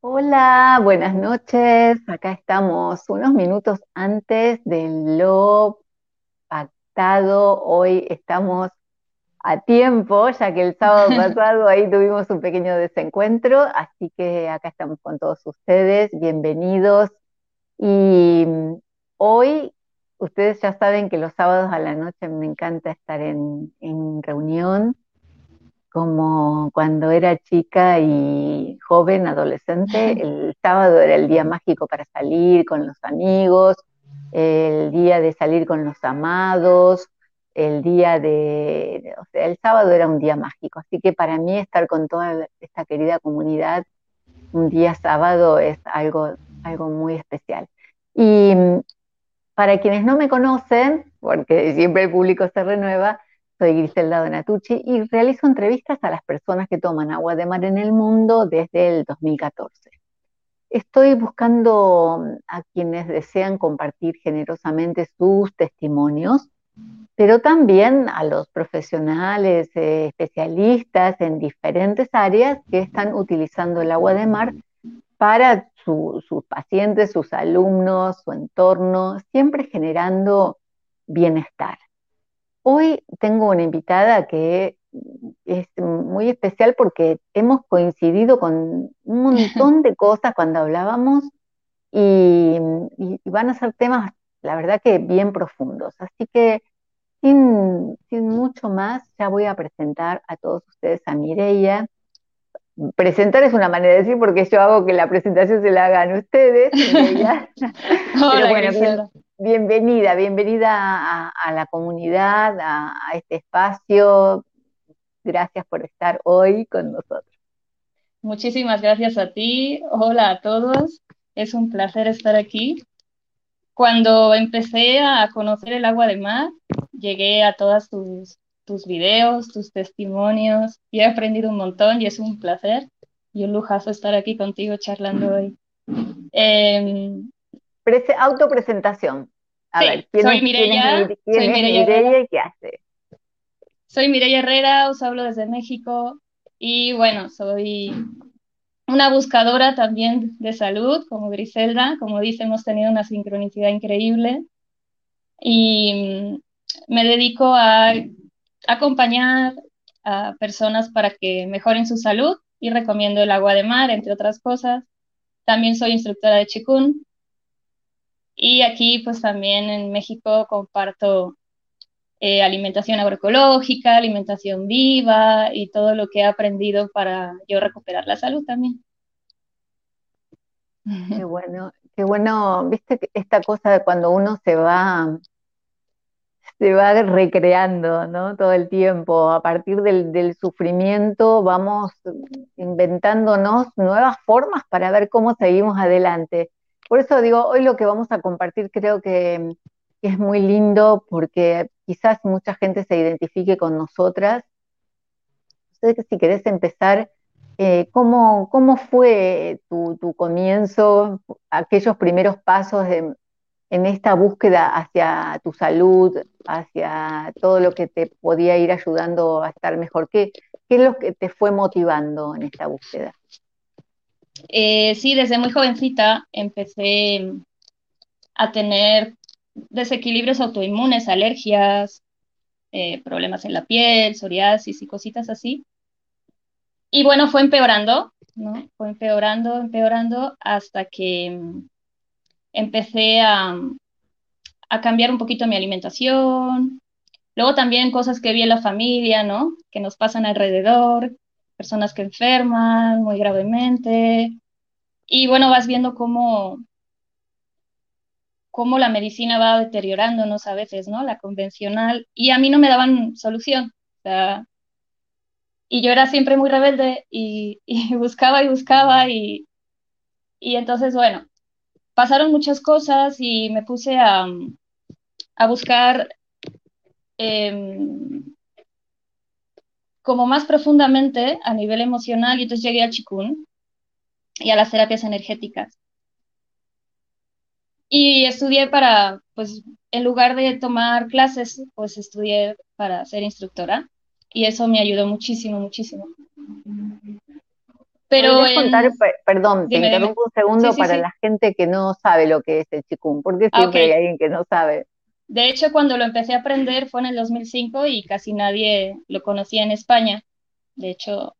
Hola, buenas noches. Acá estamos unos minutos antes de lo pactado. Hoy estamos a tiempo, ya que el sábado pasado ahí tuvimos un pequeño desencuentro, así que acá estamos con todos ustedes. Bienvenidos. Y hoy ustedes ya saben que los sábados a la noche me encanta estar en, en reunión como cuando era chica y joven, adolescente, el sábado era el día mágico para salir con los amigos, el día de salir con los amados, el día de, o sea, el sábado era un día mágico, así que para mí estar con toda esta querida comunidad un día sábado es algo, algo muy especial. Y para quienes no me conocen, porque siempre el público se renueva, soy Griselda Donatucci y realizo entrevistas a las personas que toman agua de mar en el mundo desde el 2014. Estoy buscando a quienes desean compartir generosamente sus testimonios, pero también a los profesionales, eh, especialistas en diferentes áreas que están utilizando el agua de mar para sus pacientes, sus alumnos, su entorno, siempre generando bienestar. Hoy tengo una invitada que es muy especial porque hemos coincidido con un montón de cosas cuando hablábamos y, van a ser temas, la verdad que bien profundos. Así que sin, mucho más, ya voy a presentar a todos ustedes a Mireia. Presentar es una manera de decir porque yo hago que la presentación se la hagan ustedes. Hola, bueno, Bienvenida, bienvenida a, la comunidad, a, este espacio. Gracias por estar hoy con nosotros. Muchísimas gracias a ti. Hola a todos. Es un placer estar aquí. Cuando empecé a conocer el agua de mar, llegué a todos tus, tus videos, tus testimonios y he aprendido un montón y es un placer y un lujazo estar aquí contigo charlando hoy. Em, autopresentación. A ver, ¿quién soy Mireia, soy Mireia, y qué hace? Soy Mireia Herrera, os hablo desde México y bueno, soy una buscadora también de salud, como Griselda, como dice, hemos tenido una sincronicidad increíble y me dedico a acompañar a personas para que mejoren su salud y recomiendo el agua de mar, entre otras cosas. También soy instructora de Chikun y aquí, pues también en México comparto eh, alimentación agroecológica, alimentación viva y todo lo que he aprendido para yo recuperar la salud también. Qué bueno, qué bueno, viste esta cosa de cuando uno se va, se va recreando, ¿no? Todo el tiempo, a partir del, del sufrimiento vamos inventándonos nuevas formas para ver cómo seguimos adelante. Por eso digo, hoy lo que vamos a compartir creo que, es muy lindo porque quizás mucha gente se identifique con nosotras. Si querés empezar, eh, ¿cómo, fue tu, comienzo, aquellos primeros pasos en esta búsqueda hacia tu salud, hacia todo lo que te podía ir ayudando a estar mejor? ¿Qué, qué es lo que te fue motivando en esta búsqueda? Eh, sí, desde muy jovencita empecé a tener desequilibrios autoinmunes, alergias, eh, problemas en la piel, psoriasis y cositas así. Y bueno, fue empeorando, ¿no? Fue empeorando, empeorando hasta que mm, empecé a, a cambiar un poquito mi alimentación. Luego también cosas que vi en la familia, ¿no? Que nos pasan alrededor, personas que enferman muy gravemente. Y bueno, vas viendo cómo, cómo la medicina va deteriorándonos a veces, ¿no? La convencional. Y a mí no me daban solución. y yo era siempre muy rebelde y, buscaba y buscaba y, y, entonces, bueno, pasaron muchas cosas y me puse a, a buscar em, como más profundamente a nivel emocional y entonces llegué a Chikun y a las terapias energéticas. Y estudié para, pues, en lugar de tomar clases, pues estudié para ser instructora y eso me ayudó muchísimo, muchísimo. Pero contar, perdón, te interrumpo un segundo para la gente que no sabe lo que es el chikung, porque ah, siempre hay alguien que no sabe. De hecho, cuando lo empecé a aprender fue en el 2005 y casi nadie lo conocía en España. De hecho,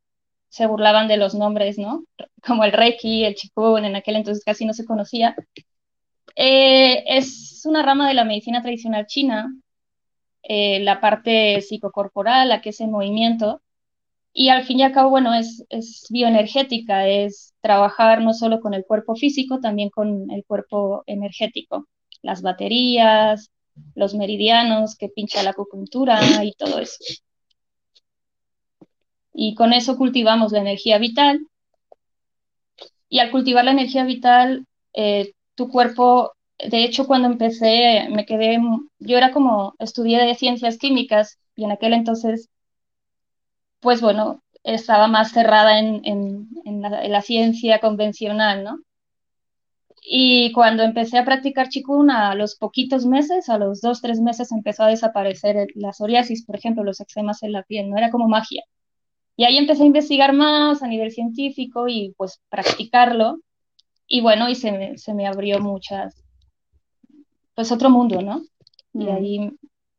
se burlaban de los nombres, ¿no? Como el Reiki, el Qigong, en aquel entonces casi no se conocía. Eh, es una rama de la medicina tradicional china, eh, la parte psicocorporal, la que es el movimiento, y al fin y al cabo, bueno, es, es bioenergética, es trabajar no solo con el cuerpo físico, también con el cuerpo energético, las baterías, los meridianos que pincha la acupuntura y todo eso. Y con eso cultivamos la energía vital. Y al cultivar la energía vital, eh, tu cuerpo, de hecho, cuando empecé, me quedé, yo era como, estudié ciencias químicas y en aquel entonces, pues bueno, estaba más cerrada en, en, la, ciencia convencional, ¿no? Y cuando empecé a practicar Qigong, a los poquitos meses, a los dos, tres meses, empezó a desaparecer la psoriasis, por ejemplo, los eczemas en la piel, no era como magia. Y ahí empecé a investigar más a nivel científico y pues practicarlo. Y bueno, y se me, se me abrió muchas, pues otro mundo, ¿no? Y mm. ahí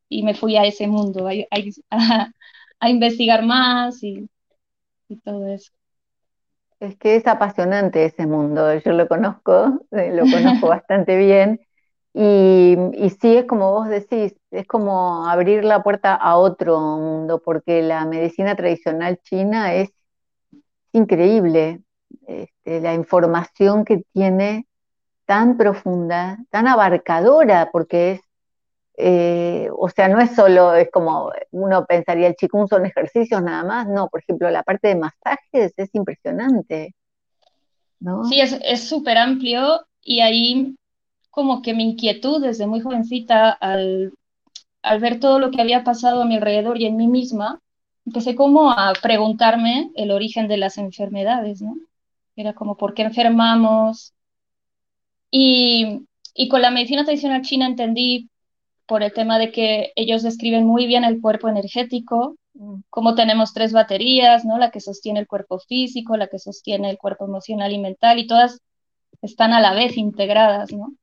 y me fui a ese mundo, a, a, a investigar más y, y todo eso. Es que es apasionante ese mundo, yo lo conozco, eh, lo conozco bastante bien. Y, y, sí, es como vos decís, es como abrir la puerta a otro mundo, porque la medicina tradicional china es increíble. Este, la información que tiene tan profunda, tan abarcadora, porque es eh, o sea, no es solo, es como uno pensaría, el chikung son ejercicios nada más, no, por ejemplo, la parte de masajes es impresionante, ¿no? Sí, es súper amplio y ahí como que mi inquietud desde muy jovencita al, al ver todo lo que había pasado a mi alrededor y en mí misma, empecé como a preguntarme el origen de las enfermedades, ¿no? Era como, ¿por qué enfermamos? Y, y con la medicina tradicional china entendí por el tema de que ellos describen muy bien el cuerpo energético, mm. como tenemos tres baterías, ¿no? La que sostiene el cuerpo físico, la que sostiene el cuerpo emocional y mental, y todas están a la vez integradas, ¿no?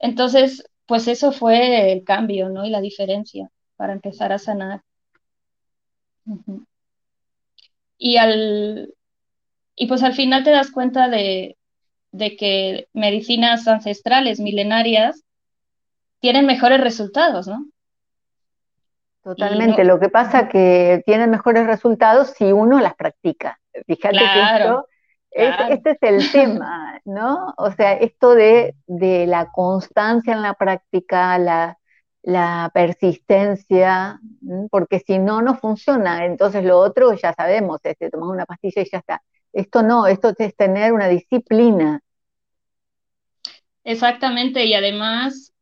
Entonces, pues eso fue el cambio, ¿no? Y la diferencia para empezar a sanar. Y al y pues al final te das cuenta de, de que medicinas ancestrales, milenarias, tienen mejores resultados, ¿no? Totalmente. Lo que pasa que tienen mejores resultados si uno las practica. Fíjate que esto este es el tema, ¿no? O sea, esto de, la constancia en la práctica, la, persistencia, porque si no, no funciona. Entonces lo otro ya sabemos, es este, tomar una pastilla y ya está. Esto no, esto es tener una disciplina. Exactamente, y además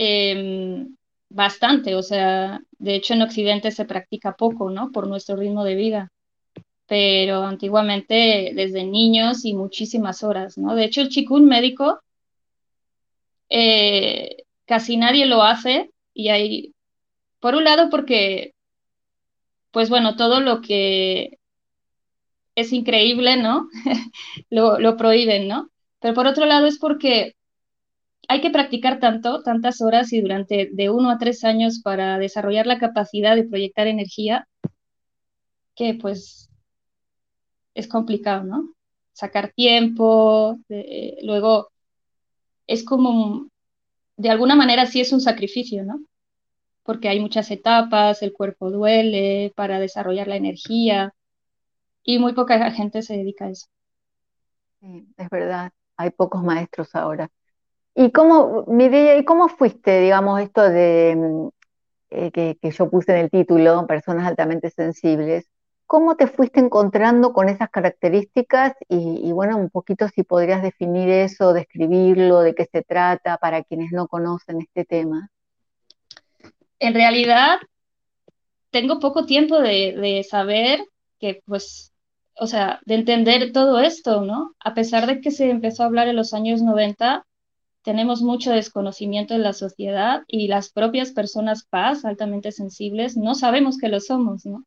Em, bastante, o sea, de hecho en Occidente se practica poco, ¿no? Por nuestro ritmo de vida, pero antiguamente desde niños y muchísimas horas, ¿no? De hecho el chikun médico eh, casi nadie lo hace y hay, por un lado porque, pues bueno, todo lo que es increíble, ¿no? lo, lo prohíben, ¿no? Pero por otro lado es porque hay que practicar tanto, tantas horas y durante de uno a tres años para desarrollar la capacidad de proyectar energía, que pues es complicado, ¿no? Sacar tiempo, luego es como, de alguna manera sí es un sacrificio, ¿no? Porque hay muchas etapas, el cuerpo duele para desarrollar la energía y muy poca gente se dedica a eso. Es verdad, hay pocos maestros ahora. ¿Y cómo, ¿y cómo fuiste, digamos, esto de mm, eh, que, yo puse en el título, personas altamente sensibles? ¿Cómo te fuiste encontrando con esas características? Y, bueno, un poquito si podrías definir eso, describirlo, de qué se trata, para quienes no conocen este tema. En realidad, tengo poco tiempo de, de saber que, pues, o sea, de entender todo esto, ¿no? A pesar de que se empezó a hablar en los años 90, tenemos mucho desconocimiento en la sociedad y las propias personas paz, altamente sensibles, no sabemos que lo somos, ¿no?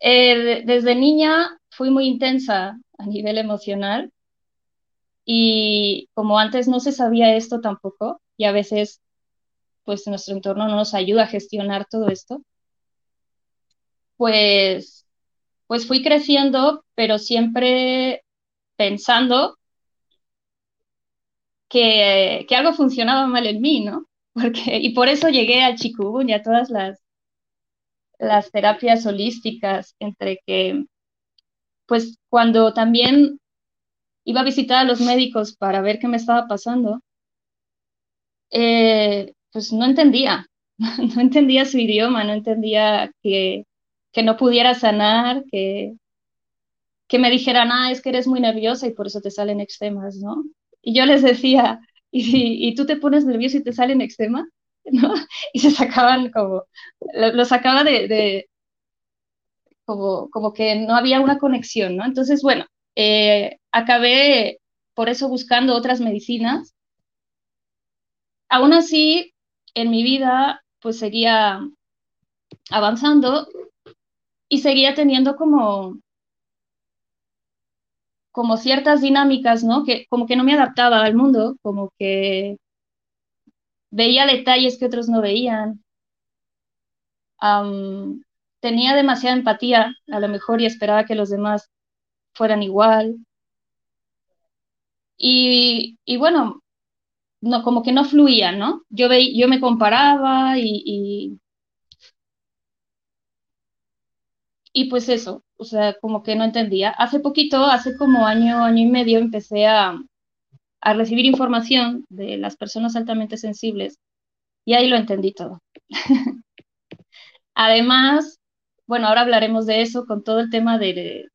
Eh, desde niña fui muy intensa a nivel emocional y como antes no se sabía esto tampoco y a veces pues nuestro entorno no nos ayuda a gestionar todo esto, pues, pues fui creciendo, pero siempre pensando que, algo funcionaba mal en mí, ¿no? Porque, y por eso llegué al Chikubun y a todas las, las terapias holísticas, entre que, pues cuando también iba a visitar a los médicos para ver qué me estaba pasando, eh, pues no entendía, no entendía su idioma, no entendía que, que no pudiera sanar, que, que me dijeran, ah, es que eres muy nerviosa y por eso te salen eczemas, ¿no? Y yo les decía, ¿y, y tú te pones nervioso y te salen eczemas? ¿No? Y se sacaban como, lo, sacaba de, de como, como, que no había una conexión, ¿no? Entonces, bueno, eh, acabé por eso buscando otras medicinas. Aún así, en mi vida, pues seguía avanzando y seguía teniendo como como ciertas dinámicas, ¿no? Que como que no me adaptaba al mundo, como que veía detalles que otros no veían. Tenía demasiada empatía, a lo mejor, y esperaba que los demás fueran igual. Y, y bueno, no, como que no fluía, ¿no? Yo, ve, yo me comparaba y, y, pues eso, o sea, como que no entendía. Hace poquito, hace como año, año y medio, empecé a, a recibir información de las personas altamente sensibles y ahí lo entendí todo. Además, bueno, ahora hablaremos de eso con todo el tema de,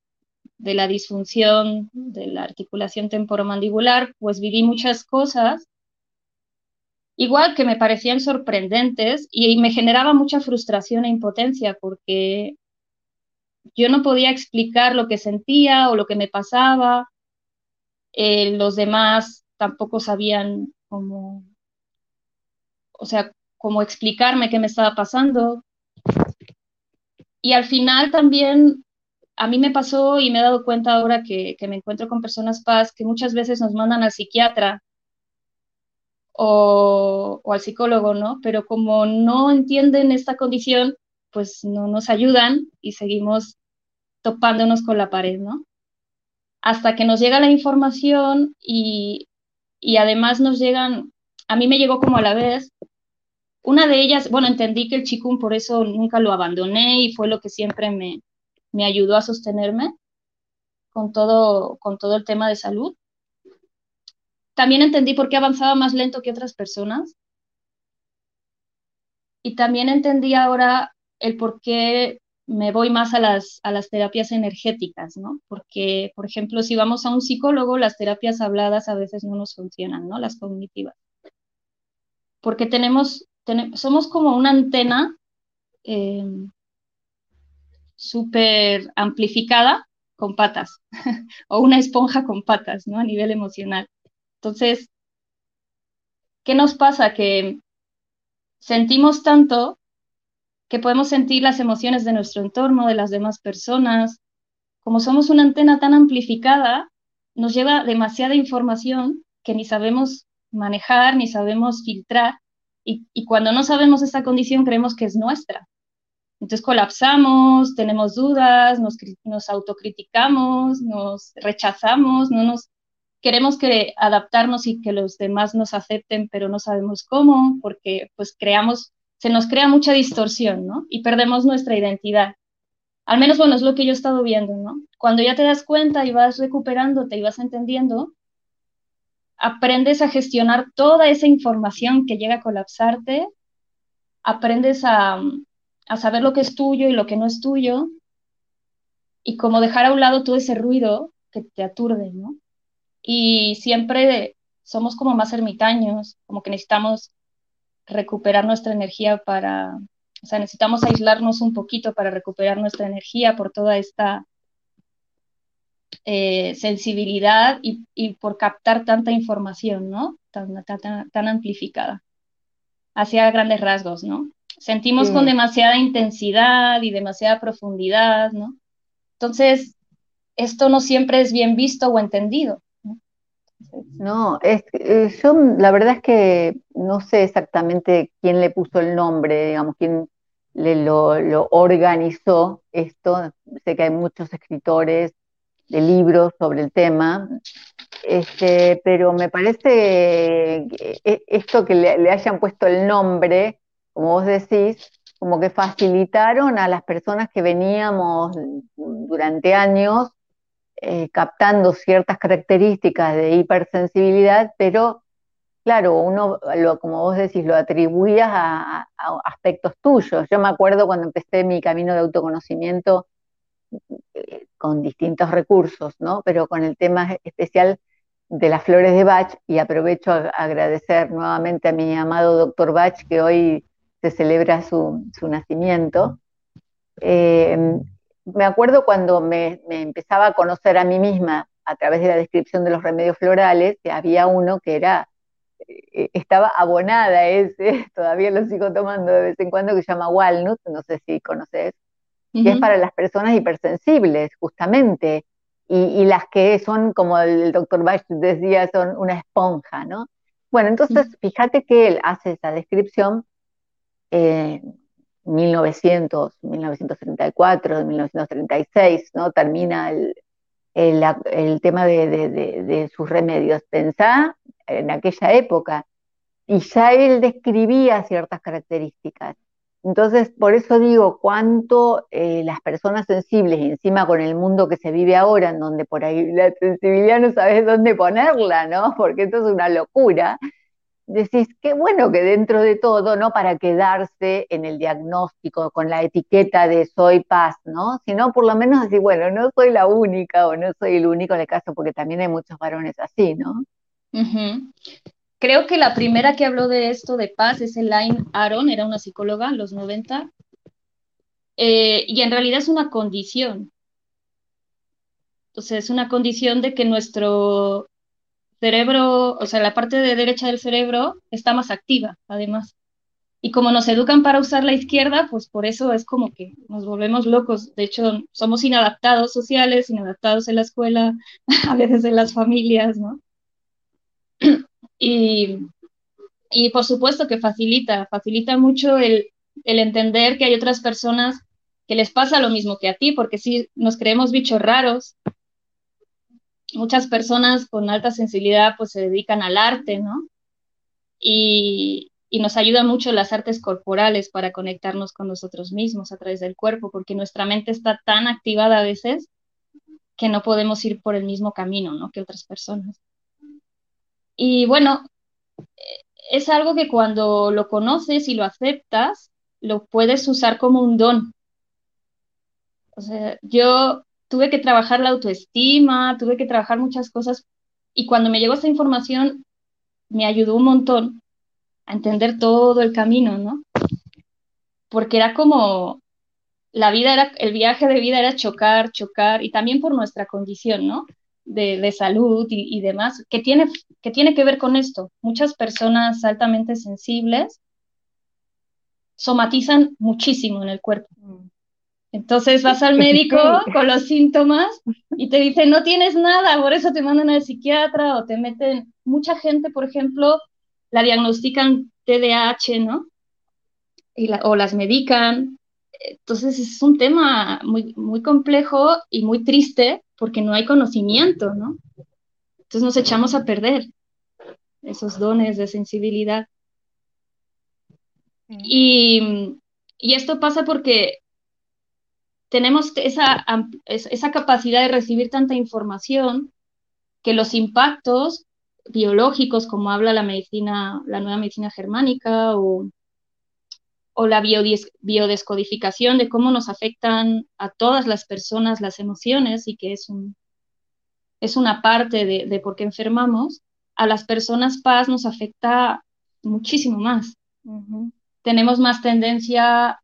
de la disfunción de la articulación temporomandibular, pues viví muchas cosas, igual que me parecían sorprendentes y me generaba mucha frustración e impotencia porque yo no podía explicar lo que sentía o lo que me pasaba, eh, los demás tampoco sabían cómo, o sea, cómo explicarme qué me estaba pasando. Y al final también a mí me pasó y me he dado cuenta ahora que, que, me encuentro con personas paz que muchas veces nos mandan al psiquiatra o, o, al psicólogo, ¿no? Pero como no entienden esta condición, pues no nos ayudan y seguimos topándonos con la pared, ¿no? Hasta que nos llega la información y, y además nos llegan, a mí me llegó como a la vez, una de ellas, bueno, entendí que el chikun por eso nunca lo abandoné y fue lo que siempre me, me ayudó a sostenerme con todo, con todo el tema de salud. También entendí por qué avanzaba más lento que otras personas. Y también entendí ahora el por qué me voy más a las, a las terapias energéticas, ¿no? Porque, por ejemplo, si vamos a un psicólogo, las terapias habladas a veces no nos funcionan, ¿no? Las cognitivas. Porque tenemos, somos como una antena eh, súper amplificada con patas, o una esponja con patas, ¿no? A nivel emocional. Entonces, ¿qué nos pasa? Que sentimos tanto que podemos sentir las emociones de nuestro entorno, de las demás personas. Como somos una antena tan amplificada, nos lleva demasiada información que ni sabemos manejar, ni sabemos filtrar, y, cuando no sabemos esta condición creemos que es nuestra. Entonces colapsamos, tenemos dudas, nos, nos autocriticamos, nos rechazamos, no nos queremos que adaptarnos y que los demás nos acepten, pero no sabemos cómo, porque pues creamos, se nos crea mucha distorsión, ¿no? Y perdemos nuestra identidad. Al menos, bueno, es lo que yo he estado viendo, ¿no? Cuando ya te das cuenta y vas recuperándote y vas entendiendo, aprendes a gestionar toda esa información que llega a colapsarte, aprendes a, a saber lo que es tuyo y lo que no es tuyo, y como dejar a un lado todo ese ruido que te aturde, ¿no? Y siempre somos como más ermitaños, como que necesitamos recuperar nuestra energía para, o sea, necesitamos aislarnos un poquito para recuperar nuestra energía por toda esta eh, sensibilidad y, y, por captar tanta información, ¿no? Tan, tan, tan amplificada, hacia grandes rasgos, ¿no? Sentimos con demasiada intensidad y demasiada profundidad, ¿no? Entonces, esto no siempre es bien visto o entendido. No, es, eh, yo la verdad es que no sé exactamente quién le puso el nombre, digamos, quién le lo, organizó esto. Sé que hay muchos escritores de libros sobre el tema, este, pero me parece que e, esto que le, hayan puesto el nombre, como vos decís, como que facilitaron a las personas que veníamos durante años eh, captando ciertas características de hipersensibilidad, pero claro, uno, lo, como vos decís, lo atribuías a, aspectos tuyos. Yo me acuerdo cuando empecé mi camino de autoconocimiento eh, con distintos recursos, ¿no? Pero con el tema especial de las flores de Bach, y aprovecho a agradecer nuevamente a mi amado doctor Bach, que hoy se celebra su, nacimiento. Eh, me acuerdo cuando me, empezaba a conocer a mí misma a través de la descripción de los remedios florales, que había uno que era, eh, estaba abonada ese, todavía lo sigo tomando de vez en cuando, que se llama Walnut, no sé si conoces, que es para las personas hipersensibles, justamente, y, las que son, como el doctor Bach decía, son una esponja, ¿no? Bueno, entonces fíjate que él hace esa descripción eh, 1900, 1934, 1936, ¿no? Termina el, el, tema de, sus remedios. Pensá en aquella época, y ya él describía ciertas características. Entonces, por eso digo, cuánto eh, las personas sensibles, encima con el mundo que se vive ahora, en donde por ahí la sensibilidad no sabes dónde ponerla, ¿no? Porque esto es una locura decís, qué bueno que dentro de todo, no para quedarse en el diagnóstico con la etiqueta de soy paz, ¿no? Sino por lo menos decir, bueno, no soy la única o no soy el único en el caso, porque también hay muchos varones así, ¿no? Creo que la primera que habló de esto de paz es Elaine Aron, era una psicóloga en los 90, eh, y en realidad es una condición. Entonces, es una condición de que nuestro cerebro, o sea, la parte de derecha del cerebro está más activa, además. Y como nos educan para usar la izquierda, pues por eso es como que nos volvemos locos. De hecho, somos inadaptados sociales, inadaptados en la escuela, a veces en las familias, ¿no? Y, y por supuesto que facilita, facilita mucho el, el entender que hay otras personas que les pasa lo mismo que a ti, porque si nos creemos bichos raros, muchas personas con alta sensibilidad pues se dedican al arte, ¿no? Y, nos ayudan mucho las artes corporales para conectarnos con nosotros mismos a través del cuerpo, porque nuestra mente está tan activada a veces que no podemos ir por el mismo camino, ¿no? Que otras personas. Y bueno, es algo que cuando lo conoces y lo aceptas, lo puedes usar como un don. O sea, yo tuve que trabajar la autoestima, tuve que trabajar muchas cosas y cuando me llegó esta información me ayudó un montón a entender todo el camino, ¿no? Porque era como la vida era, el viaje de vida era chocar, chocar, y también por nuestra condición, ¿no? De, salud y, y, demás, que tiene, que tiene que ver con esto. Muchas personas altamente sensibles somatizan muchísimo en el cuerpo. Entonces vas al médico con los síntomas y te dicen, no tienes nada, por eso te mandan al psiquiatra o te meten, mucha gente, por ejemplo, la diagnostican TDAH, ¿no? o las medican. Entonces es un tema muy, muy complejo y muy triste porque no hay conocimiento, ¿no? Entonces nos echamos a perder esos dones de sensibilidad. Y, y esto pasa porque tenemos esa, esa capacidad de recibir tanta información que los impactos biológicos, como habla la medicina, la nueva medicina germánica, o, o la biodescodificación de cómo nos afectan a todas las personas las emociones y que es, un, es una parte de, de por qué enfermamos, a las personas paz nos afecta muchísimo más. Tenemos más tendencia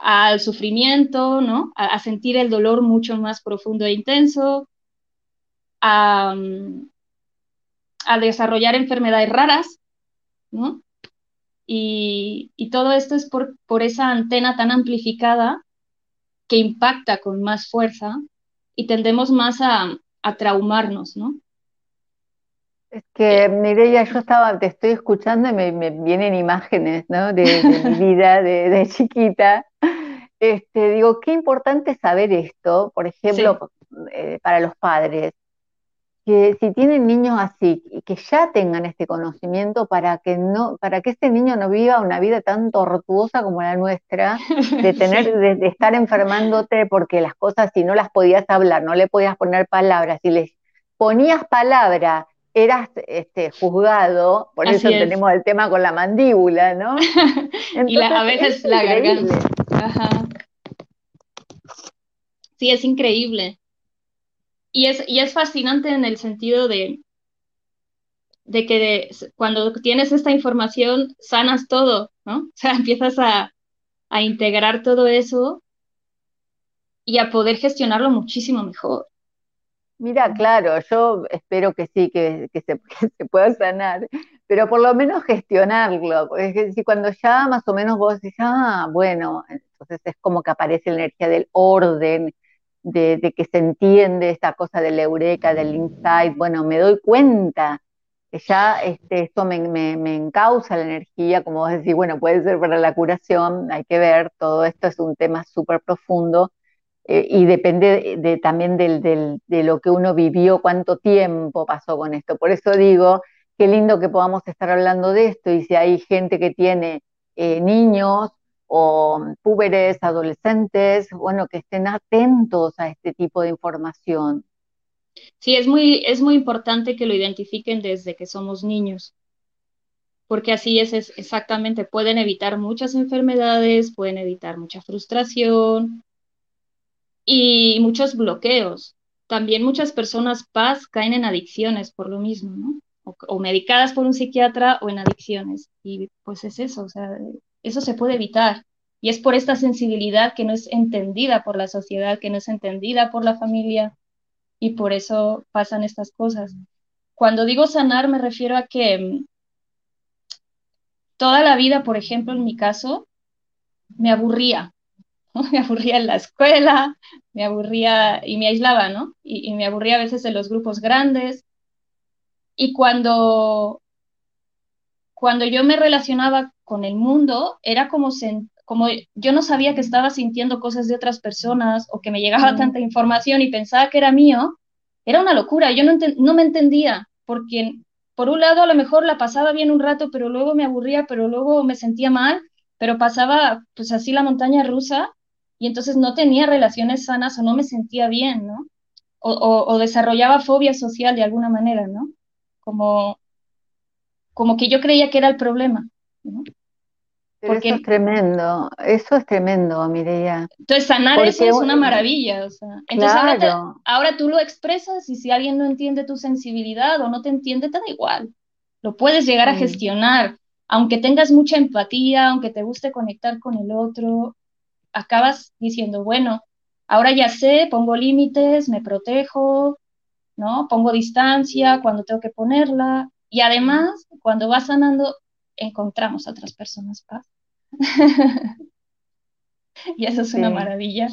al sufrimiento, ¿no? A, sentir el dolor mucho más profundo e intenso, a, desarrollar enfermedades raras, ¿no? Y, todo esto es por, por esa antena tan amplificada que impacta con más fuerza y tendemos más a, a traumarnos, ¿no? Es que, Mireya, yo estaba, te estoy escuchando y me, vienen imágenes, ¿no? De, mi vida de, chiquita. Este, digo, qué importante saber esto, por ejemplo, eh, para los padres, que si tienen niños así y que ya tengan este conocimiento para que no, para que este niño no viva una vida tan tortuosa como la nuestra, de tener, de, estar enfermándote porque las cosas si no las podías hablar, no le podías poner palabras, si les ponías palabra eras este, juzgado, por eso tenemos el tema con la mandíbula, ¿no? y a veces la garganta. Sí, es increíble. Y es, y es fascinante en el sentido de, de que cuando tienes esta información sanas todo, ¿no? O sea, empiezas a, a integrar todo eso y a poder gestionarlo muchísimo mejor. Mira, claro, yo espero que sí, que, se, pueda sanar, pero por lo menos gestionarlo, porque si cuando ya más o menos vos decís, ah, bueno, entonces es como que aparece la energía del orden, de, que se entiende esta cosa del eureka, del insight, bueno, me doy cuenta que ya este, esto me, me encausa la energía, como vos decís, bueno, puede ser para la curación, hay que ver, todo esto es un tema súper profundo eh, y depende de, también de lo que uno vivió, cuánto tiempo pasó con esto. Por eso digo, qué lindo que podamos estar hablando de esto y si hay gente que tiene eh, niños o púberes, adolescentes, bueno, que estén atentos a este tipo de información. Sí, es muy, es muy importante que lo identifiquen desde que somos niños, porque así es exactamente, pueden evitar muchas enfermedades, pueden evitar mucha frustración, y muchos bloqueos. También muchas personas paz caen en adicciones por lo mismo, ¿no? O, medicadas por un psiquiatra o en adicciones. Y pues es eso, o sea, eso se puede evitar. Y es por esta sensibilidad que no es entendida por la sociedad, que no es entendida por la familia, y por eso pasan estas cosas. Cuando digo sanar me refiero a que mm, toda la vida, por ejemplo, en mi caso, me aburría, me aburría en la escuela, me aburría y me aislaba, ¿no? Y, me aburría a veces en los grupos grandes. Y cuando, cuando yo me relacionaba con el mundo, era como, como yo no sabía que estaba sintiendo cosas de otras personas o que me llegaba tanta información y pensaba que era mío, era una locura. Yo no, no me entendía, porque por un lado a lo mejor la pasaba bien un rato, pero luego me aburría, pero luego me sentía mal, pero pasaba pues así la montaña rusa y entonces no tenía relaciones sanas o no me sentía bien, ¿no? O, desarrollaba fobia social de alguna manera, ¿no? Como, como que yo creía que era el problema, ¿no? Porque, eso es tremendo, eso es tremendo, Mireia. Entonces sanar eso es una maravilla, o sea. Entonces ahora, ahora, tú lo expresas y si alguien no entiende tu sensibilidad o no te entiende, te da igual. Lo puedes llegar a gestionar, aunque tengas mucha empatía, aunque te guste conectar con el otro, acabas diciendo, bueno, ahora ya sé, pongo límites, me protejo, ¿no? Pongo distancia cuando tengo que ponerla. Y además, cuando vas sanando, encontramos a otras personas paz. y eso es una maravilla.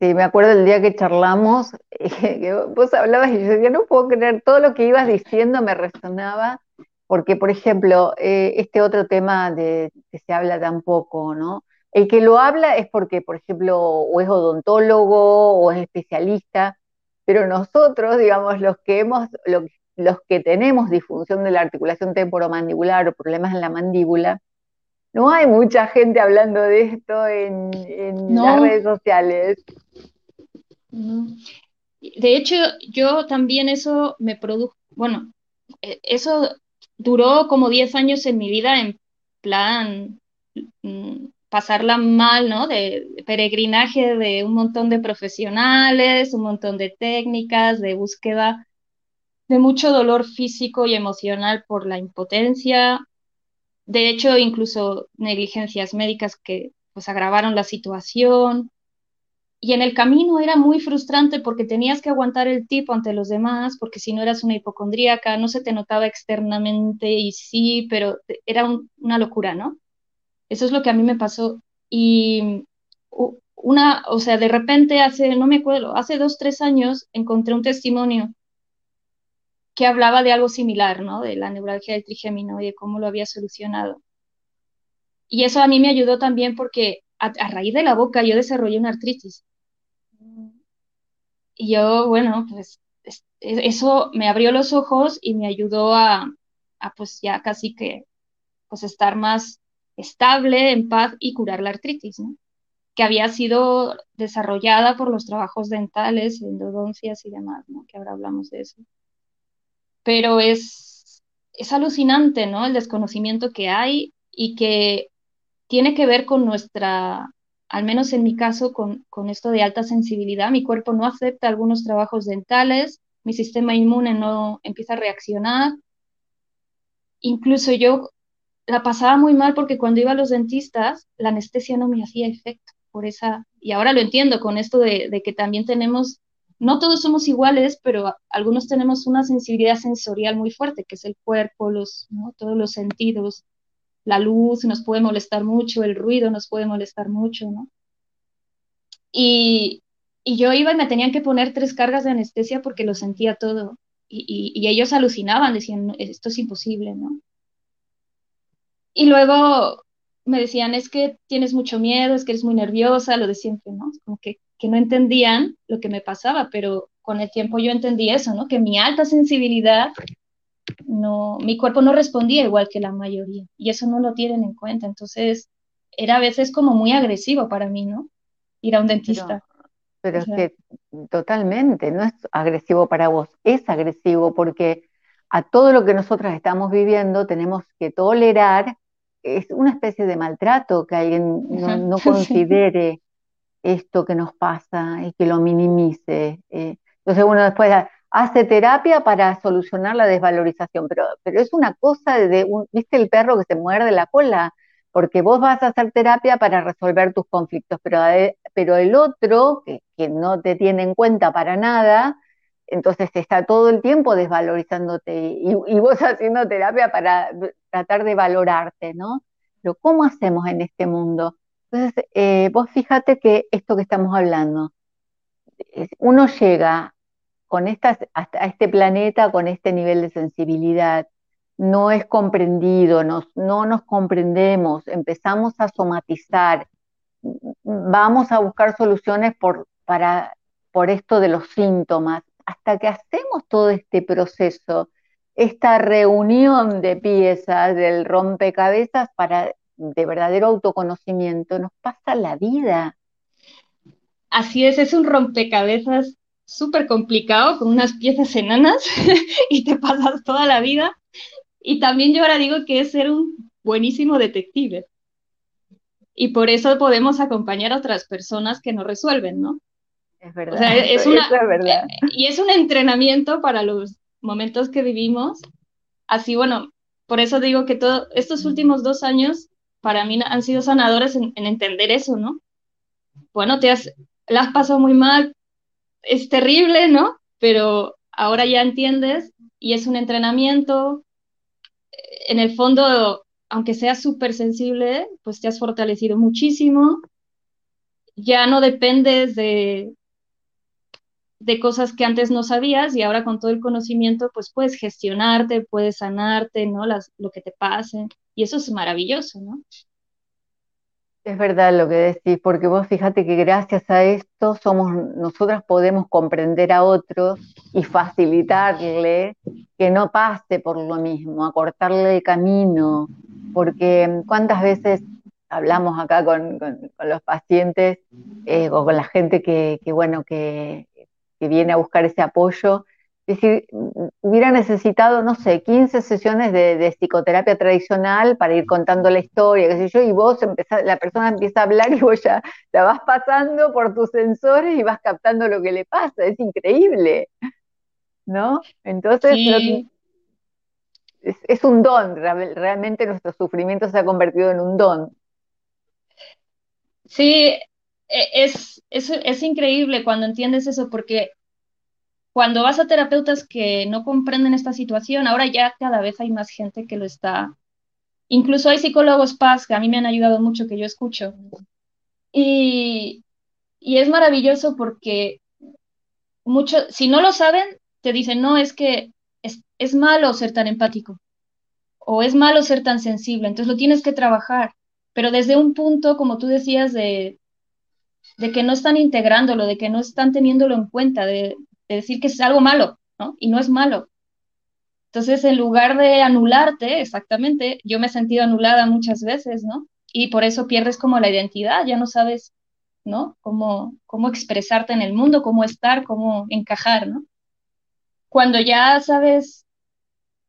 Sí, me acuerdo el día que charlamos, que vos hablabas y yo decía, no puedo creer, todo lo que ibas diciendo me resonaba, porque, por ejemplo, eh, este otro tema de que se habla tan poco, ¿no? El que lo habla es porque, por ejemplo, o es odontólogo o es especialista, pero nosotros, digamos, los que hemos, los que tenemos disfunción de la articulación temporomandibular o problemas en la mandíbula, no hay mucha gente hablando de esto en, las redes sociales. De hecho, yo también eso me produjo, bueno, e, eso duró como 10 años en mi vida en plan mm, pasarla mal, ¿no? De peregrinaje de un montón de profesionales, un montón de técnicas, de búsqueda de mucho dolor físico y emocional por la impotencia. De hecho, incluso negligencias médicas que pues agravaron la situación. y en el camino era muy frustrante porque tenías que aguantar el tipo ante los demás, porque si no eras una hipocondríaca, no se te notaba externamente y sí, pero era una locura, ¿no? Eso es lo que a mí me pasó. Y una, o sea, de repente hace, no me acuerdo, hace dos, tres años encontré un testimonio que hablaba de algo similar, ¿no? De la neuralgia del trigémino y de cómo lo había solucionado. Y eso a mí me ayudó también porque a, a raíz de la boca yo desarrollé una artritis. Y yo, bueno, pues eso me abrió los ojos y me ayudó a, pues ya casi que pues estar más estable, en paz y curar la artritis, ¿no? que había sido desarrollada por los trabajos dentales, endodoncias y demás, ¿no? que ahora hablamos de eso. Pero es, es alucinante, ¿no? El desconocimiento que hay y que tiene que ver con nuestra al menos en mi caso, con, esto de alta sensibilidad, mi cuerpo no acepta algunos trabajos dentales, mi sistema inmune no empieza a reaccionar. Incluso yo la pasaba muy mal porque cuando iba a los dentistas, la anestesia no me hacía efecto por esa, y ahora lo entiendo con esto de, que también tenemos, no todos somos iguales, pero algunos tenemos una sensibilidad sensorial muy fuerte, que es el cuerpo, los, todos los sentidos, la luz nos puede molestar mucho, el ruido nos puede molestar mucho, ¿no? Y, yo iba y me tenían que poner tres cargas de anestesia porque lo sentía todo. Y, ellos alucinaban, decían, esto es imposible, ¿no? Y luego me decían, es que tienes mucho miedo, es que eres muy nerviosa, lo de siempre, ¿no? Como que, que no entendían lo que me pasaba, pero con el tiempo yo entendí eso, ¿no? Que mi alta sensibilidad no, mi cuerpo no respondía igual que la mayoría y eso no lo tienen en cuenta. Entonces, era a veces como muy agresivo para mí, ¿no? Ir a un dentista. Pero, es que totalmente, no es agresivo para vos, es agresivo porque a todo lo que nosotras estamos viviendo tenemos que tolerar, es una especie de maltrato que alguien no, considere esto que nos pasa y que lo minimice. Eh. entonces, bueno, después hace terapia para solucionar la desvalorización, pero, pero es una cosa de, un, ¿viste el perro que se muerde la cola? Porque vos vas a hacer terapia para resolver tus conflictos, pero, eh, pero el otro, que, no te tiene en cuenta para nada, entonces está todo el tiempo desvalorizándote y, vos haciendo terapia para tratar de valorarte, ¿no? Pero ¿cómo hacemos en este mundo? Entonces, eh, vos fíjate que esto que estamos hablando, uno llega con estas, hasta este planeta, con este nivel de sensibilidad, no es comprendido, no nos comprendemos, empezamos a somatizar, vamos a buscar soluciones por, para, por esto de los síntomas, hasta que hacemos todo este proceso, esta reunión de piezas del rompecabezas para de verdadero autoconocimiento, nos pasa la vida. Así es, es un rompecabezas súper complicado con unas piezas enanas y te pasas toda la vida. Y también yo ahora digo que es ser un buenísimo detective. Y por eso podemos acompañar a otras personas que no resuelven, ¿no? Es verdad. es, una, verdad. Eh, y es un entrenamiento para los momentos que vivimos. Así, bueno, por eso digo que todo, estos últimos dos años para mí han sido sanadores en, entender eso, ¿no? Bueno, te has, la has pasado muy mal, es terrible, ¿no? Pero ahora ya entiendes y es un entrenamiento. En el fondo, aunque seas súper sensible, pues te has fortalecido muchísimo. Ya no dependes de, de cosas que antes no sabías y ahora con todo el conocimiento, pues puedes gestionarte, puedes sanarte, ¿no? Las, lo que te pase. Y eso es maravilloso, ¿no? Es verdad lo que decís, porque vos fíjate que gracias a esto somos, nosotras podemos comprender a otros y facilitarle que no pase por lo mismo, acortarle el camino, porque cuántas veces hablamos acá con, los pacientes eh, o con la gente que, bueno, que, que viene a buscar ese apoyo es decir, hubiera necesitado, no sé, 15 sesiones de, psicoterapia tradicional para ir contando la historia, qué sé yo, y vos empezás, la persona empieza a hablar y vos ya la vas pasando por tus sensores y vas captando lo que le pasa, es increíble, ¿no? Entonces, es, es, un don, realmente nuestro sufrimiento se ha convertido en un don. Sí, es, es, es increíble cuando entiendes eso, porque cuando vas a terapeutas que no comprenden esta situación, ahora ya cada vez hay más gente que lo está. Incluso hay psicólogos paz que a mí me han ayudado mucho, que yo escucho. Y, y es maravilloso porque mucho, si no lo saben, te dicen, no, es que es, es malo ser tan empático o es malo ser tan sensible, entonces lo tienes que trabajar, pero desde un punto, como tú decías, de, de que no están integrándolo, de que no están teniéndolo en cuenta, de, de decir que es algo malo, ¿no? Y no es malo. Entonces, en lugar de anularte, exactamente, yo me he sentido anulada muchas veces, ¿no? Y por eso pierdes como la identidad, ya no sabes, ¿no? Cómo, cómo expresarte en el mundo, cómo estar, cómo encajar, ¿no? Cuando ya sabes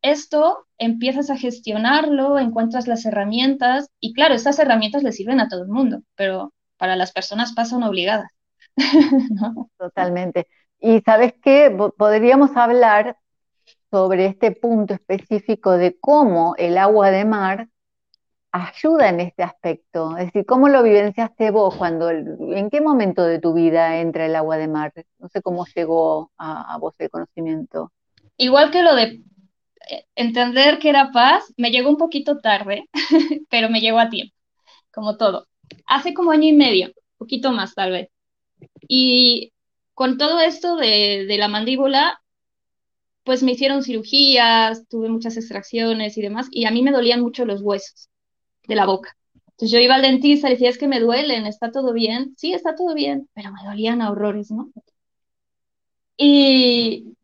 esto, empiezas a gestionarlo, encuentras las herramientas y claro, estas herramientas le sirven a todo el mundo, pero para las personas pasan obligadas. ¿no? Totalmente. Y sabes qué, podríamos hablar sobre este punto específico de cómo el agua de mar ayuda en este aspecto. Es decir, ¿cómo lo vivenciaste vos cuando, en qué momento de tu vida entra el agua de mar? No sé cómo llegó a, a vos el conocimiento. Igual que lo de eh, entender que era paz, me llegó un poquito tarde, pero me llegó a tiempo, como todo. Hace como año y medio, poquito más tal vez. Y con todo esto de, la mandíbula, pues me hicieron cirugías, tuve muchas extracciones y demás, y a mí me dolían mucho los huesos de la boca. Entonces yo iba al dentista y decía, es que me duelen, ¿está todo bien? Sí, está todo bien, pero me dolían a horrores, ¿no? Y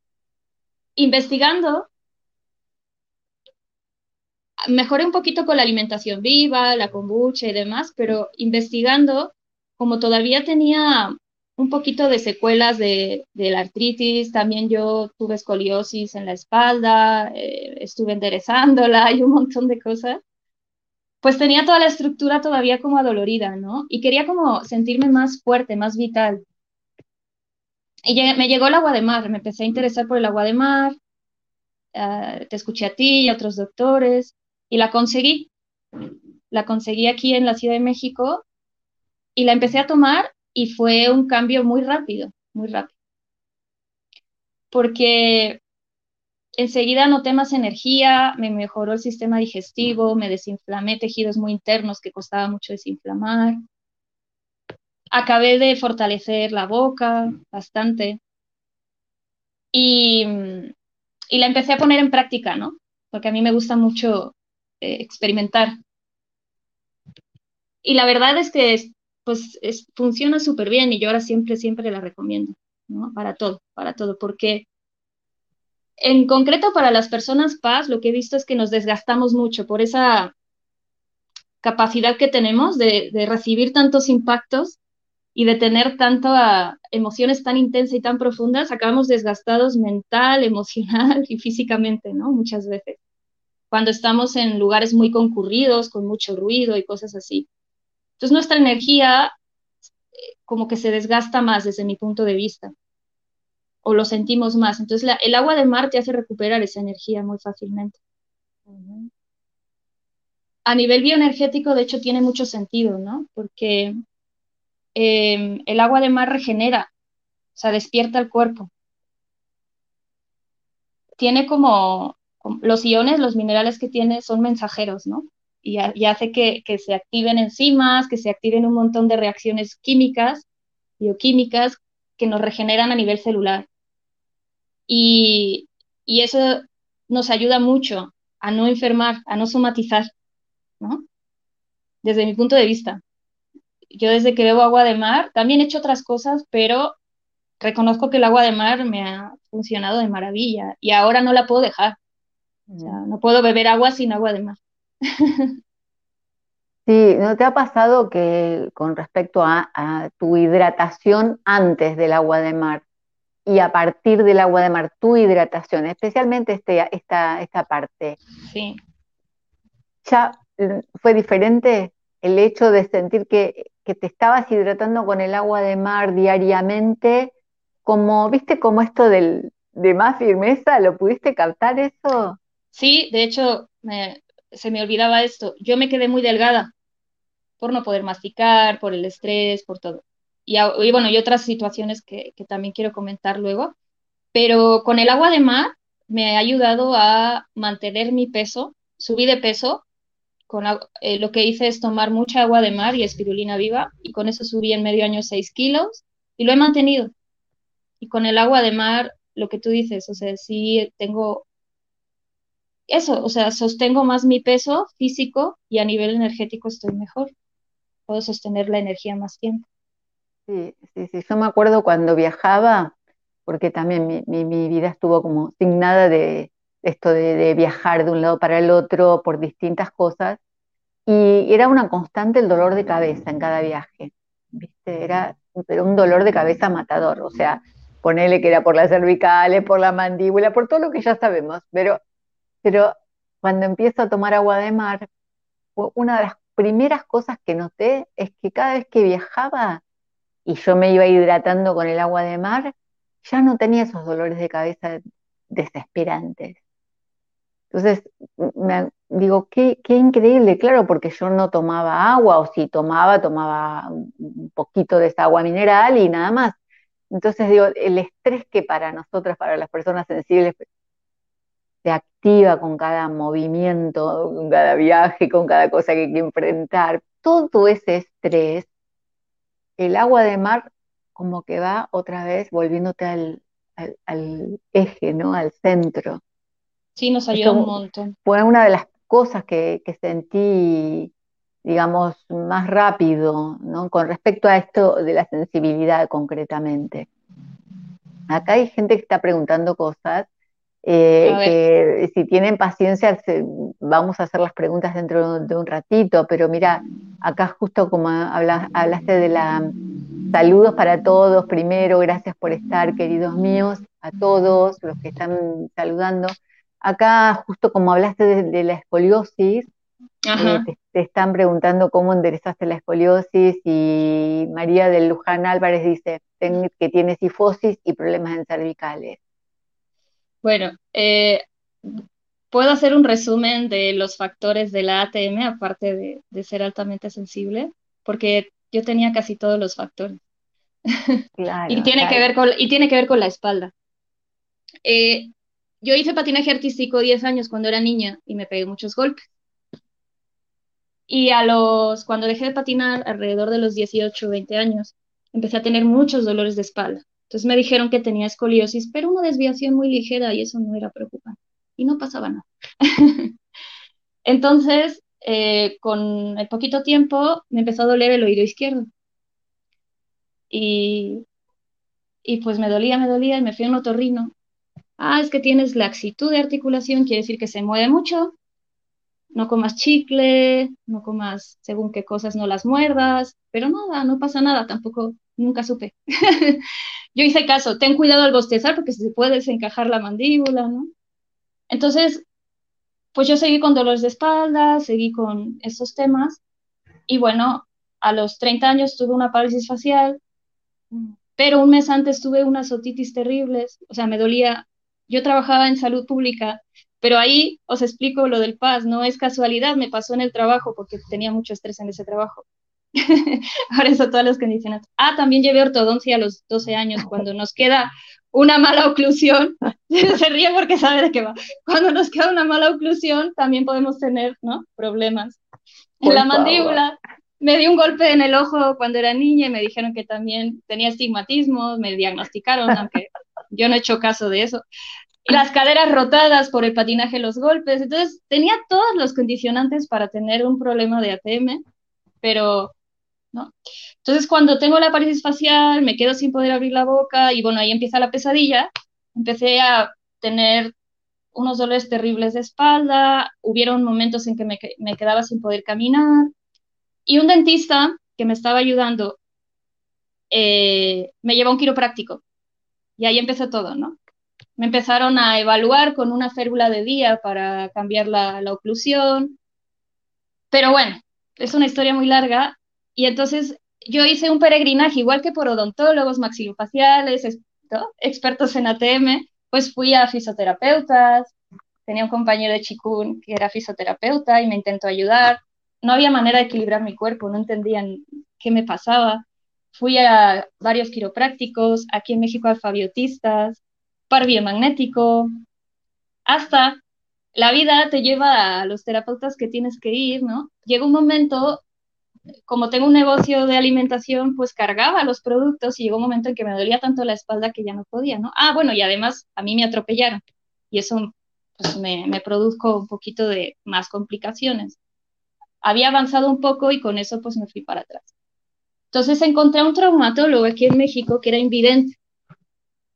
investigando, mejoré un poquito con la alimentación viva, la kombucha y demás, pero investigando, como todavía tenía un poquito de secuelas de, la artritis, también yo tuve escoliosis en la espalda, eh, estuve enderezándola y un montón de cosas, pues tenía toda la estructura todavía como adolorida, ¿no? Y quería como sentirme más fuerte, más vital. Y me llegó el agua de mar, me empecé a interesar por el agua de mar, uh, te escuché a ti y a otros doctores, y la conseguí. La conseguí aquí en la Ciudad de México y la empecé a tomar y fue un cambio muy rápido, muy rápido. Porque enseguida noté más energía, me mejoró el sistema digestivo, me desinflamé tejidos muy internos que costaba mucho desinflamar. Acabé de fortalecer la boca bastante. Y, y la empecé a poner en práctica, ¿no? Porque a mí me gusta mucho experimentar. Y la verdad es que pues funciona súper bien y yo ahora siempre, siempre la recomiendo, ¿no? Para todo, para todo, porque en concreto para las personas paz, lo que he visto es que nos desgastamos mucho por esa capacidad que tenemos de, de recibir tantos impactos y de tener tantas emociones tan intensas y tan profundas, acabamos desgastados mental, emocional y físicamente, ¿no? Muchas veces cuando estamos en lugares muy concurridos, con mucho ruido y cosas así. Entonces nuestra energía eh, como que se desgasta más desde mi punto de vista, o lo sentimos más. Entonces el agua de mar te hace recuperar esa energía muy fácilmente. A nivel bioenergético, de hecho, tiene mucho sentido, ¿no? Porque em, el agua de mar regenera, o sea, despierta el cuerpo. Tiene como los iones, los minerales que tiene son mensajeros, ¿no? Y, hace que, se activen enzimas, que se activen un montón de reacciones químicas, bioquímicas, que nos regeneran a nivel celular. Y, y eso nos ayuda mucho a no enfermar, a no somatizar, ¿no? Desde mi punto de vista. Yo desde que bebo agua de mar, también he hecho otras cosas, pero reconozco que el agua de mar me ha funcionado de maravilla y ahora no la puedo dejar no puedo beber agua sin agua de mar. Sí, ¿no te ha pasado que con respecto a, tu hidratación antes del agua de mar y a partir del agua de mar, tu hidratación, especialmente este, esta, esta parte? Sí. ¿Ya fue diferente el hecho de sentir que, que te estabas hidratando con el agua de mar diariamente? Como, ¿viste como esto del, de más firmeza? ¿Lo pudiste captar eso? Sí, de hecho, se me olvidaba esto. Yo me quedé muy delgada por no poder masticar, por el estrés, por todo. y, bueno, y otras situaciones que, que también quiero comentar luego. Pero con el agua de mar me ha ayudado a mantener mi peso, subí de peso, con eh, lo que hice es tomar mucha agua de mar y espirulina viva, y con eso subí en medio año 6 kilos, y lo he mantenido. Y con el agua de mar, lo que tú dices, o sea, sí tengo eso, o sea, sostengo más mi peso físico y a nivel energético estoy mejor. Puedo sostener la energía más tiempo. Sí, sí, sí. Yo me acuerdo cuando viajaba, porque también mi, vida estuvo como sin nada de esto de, viajar de un lado para el otro por distintas cosas, y era una constante el dolor de cabeza en cada viaje, ¿viste? Era pero un dolor de cabeza matador, o sea, ponele que era por las cervicales, por la mandíbula, por todo lo que ya sabemos, pero, pero cuando empiezo a tomar agua de mar, una de las primeras cosas que noté es que cada vez que viajaba y yo me iba hidratando con el agua de mar, ya no tenía esos dolores de cabeza desesperantes. Entonces, me, digo, qué, qué, increíble, claro, porque yo no tomaba agua, o si tomaba, tomaba un poquito de esa agua mineral y nada más. Entonces, digo, el estrés que para nosotras, para las personas sensibles, se activa con cada movimiento, con cada viaje, con cada cosa que hay que enfrentar, todo ese estrés, el agua de mar como que va otra vez volviéndote al, eje, ¿no? Al centro. Sí, nos ayuda un montón. Fue una de las cosas que, sentí, digamos, más rápido, ¿no? Con respecto a esto de la sensibilidad concretamente. Acá hay gente que está preguntando cosas, eh, que si tienen paciencia vamos a hacer las preguntas dentro de un ratito, pero mira, acá justo como hablaste de la Saludos para todos. Primero, gracias por estar, queridos míos, a todos los que están saludando. Acá, justo como hablaste de, la escoliosis, eh, te, están preguntando cómo enderezaste la escoliosis y María del Luján Álvarez dice que tiene sifosis y problemas en cervicales. Bueno, eh, puedo hacer un resumen de los factores de la ATM, aparte de, de ser altamente sensible, porque yo tenía casi todos los factores. y, tiene que ver con, y tiene que ver con la espalda. Eh, yo hice patinaje artístico 10 años cuando era niña y me pegué muchos golpes. Y a los, cuando dejé de patinar, alrededor de los 18 o 20 años, empecé a tener muchos dolores de espalda. Entonces me dijeron que tenía escoliosis, pero una desviación muy ligera y eso no era preocupante. Y no pasaba nada. Entonces, eh, con el poquito tiempo me empezó a doler el oído izquierdo. Y, y pues me dolía, me dolía y me fui a un otorrino. Ah, es que tienes laxitud de articulación, quiere decir que se mueve mucho. No comas chicle, no comas según qué cosas no las muerdas, pero nada, no pasa nada, tampoco, nunca supe. Yo hice caso, ten cuidado al bostezar porque se puede desencajar la mandíbula, ¿no? Entonces, pues yo seguí con dolores de espalda, seguí con estos temas y bueno, a los 30 años tuve una parálisis facial, pero un mes antes tuve unas otitis terribles, o sea, me dolía. Yo trabajaba en salud pública, pero ahí os explico lo del paz, no es casualidad, me pasó en el trabajo porque tenía mucho estrés en ese trabajo. Ahora eso todas las condiciones. Ah, también llevé ortodoncia a los 12 años, cuando nos queda una mala oclusión, se ríe porque sabe de qué va. Cuando nos queda una mala oclusión, también podemos tener ¿no? problemas. En la mandíbula, me di un golpe en el ojo cuando era niña y me dijeron que también tenía estigmatismo, me diagnosticaron, aunque yo no he hecho caso de eso. Las caderas rotadas por el patinaje, los golpes. Entonces, tenía todos los condicionantes para tener un problema de ATM, pero ¿no? Entonces, cuando tengo la parálisis facial, me quedo sin poder abrir la boca y bueno, ahí empieza la pesadilla. Empecé a tener unos dolores terribles de espalda, hubieron momentos en que me, me quedaba sin poder caminar y un dentista que me estaba ayudando eh, me llevó a un quiropráctico y ahí empezó todo, ¿no? Me empezaron a evaluar con una férula de día para cambiar la, la oclusión, pero bueno, es una historia muy larga y entonces yo hice un peregrinaje, igual que por odontólogos, maxilofaciales, expertos en ATM, pues fui a fisioterapeutas, tenía un compañero de Chikun que era fisioterapeuta y me intentó ayudar. No había manera de equilibrar mi cuerpo, no entendían qué me pasaba. fui a varios quiroprácticos, aquí en México alfabiotistas, par biomagnético, hasta la vida te lleva a los terapeutas que tienes que ir, ¿no? Llega un momento, como tengo un negocio de alimentación, pues cargaba los productos y llegó un momento en que me dolía tanto la espalda que ya no podía, ¿no? Ah, bueno, y además a mí me atropellaron y eso pues me, me produjo un poquito de más complicaciones. Había avanzado un poco y con eso pues me fui para atrás. Entonces encontré a un traumatólogo aquí en México que era invidente.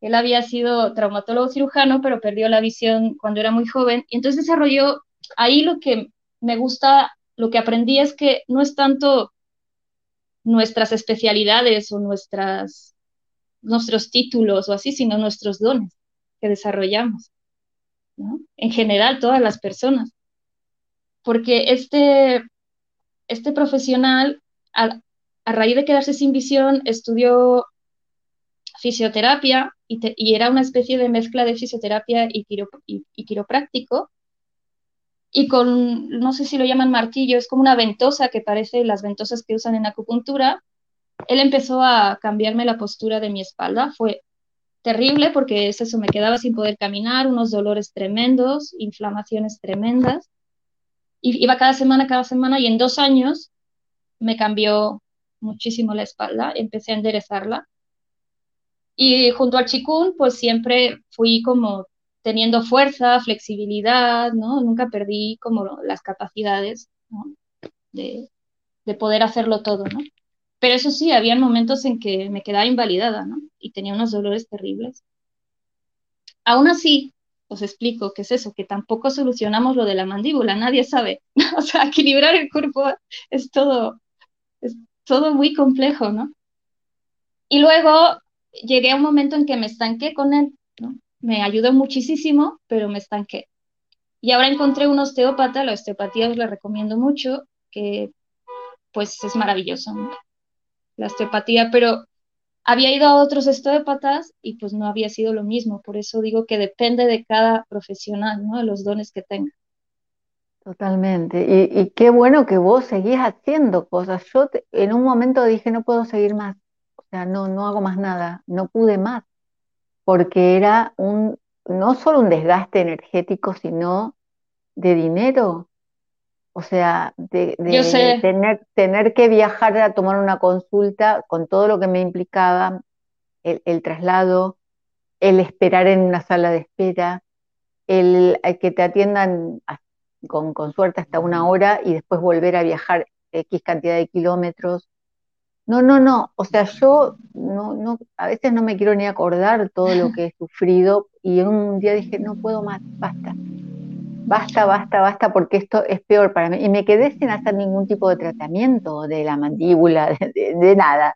Él había sido traumatólogo cirujano, pero perdió la visión cuando era muy joven. Y entonces desarrolló, ahí lo que me gusta, lo que aprendí es que no es tanto nuestras especialidades o nuestras, nuestros títulos o así, sino nuestros dones que desarrollamos. En general, todas las personas. Porque este, este profesional, a, a raíz de quedarse sin visión, estudió fisioterapia y, era una especie de mezcla de fisioterapia y, y, quiropráctico. Y con, no sé si lo llaman martillo, es como una ventosa que parece las ventosas que usan en acupuntura. Él empezó a cambiarme la postura de mi espalda. Fue terrible porque es eso, me quedaba sin poder caminar, unos dolores tremendos, inflamaciones tremendas. Iba cada semana, cada semana, y en dos años me cambió muchísimo la espalda, empecé a enderezarla y junto al chikun, pues siempre fui como teniendo fuerza, flexibilidad, ¿no? Nunca perdí como las capacidades, de, poder hacerlo todo, ¿no? Pero eso sí, había momentos en que me quedaba invalidada, ¿no? Y tenía unos dolores terribles. Aún así, os explico qué es eso, que tampoco solucionamos lo de la mandíbula, nadie sabe. o sea, equilibrar el cuerpo es todo, es todo muy complejo, ¿no? Y luego llegué a un momento en que me estanqué con él, ¿no? Me ayudó muchísimo, pero me estanqué. Y ahora encontré un osteópata, la osteopatía os la recomiendo mucho, que pues es maravilloso. La osteopatía, pero había ido a otros osteópatas y pues no había sido lo mismo, por eso digo que depende de cada profesional, ¿no? De los dones que tenga. Totalmente. Y, qué bueno que vos seguís haciendo cosas. Yo en un momento dije, no puedo seguir más no, no hago más nada, no pude más, porque era un, no solo un desgaste energético, sino de dinero. O sea, de, tener, tener que viajar a tomar una consulta con todo lo que me implicaba, el, traslado, el esperar en una sala de espera, el, el que te atiendan con, con, suerte hasta una hora y después volver a viajar X cantidad de kilómetros. No, no, no. O sea, yo no, no, a veces no me quiero ni acordar todo lo que he sufrido y un día dije, no puedo más, basta. Basta, basta, basta, porque esto es peor para mí. Y me quedé sin hacer ningún tipo de tratamiento de la mandíbula, de, nada.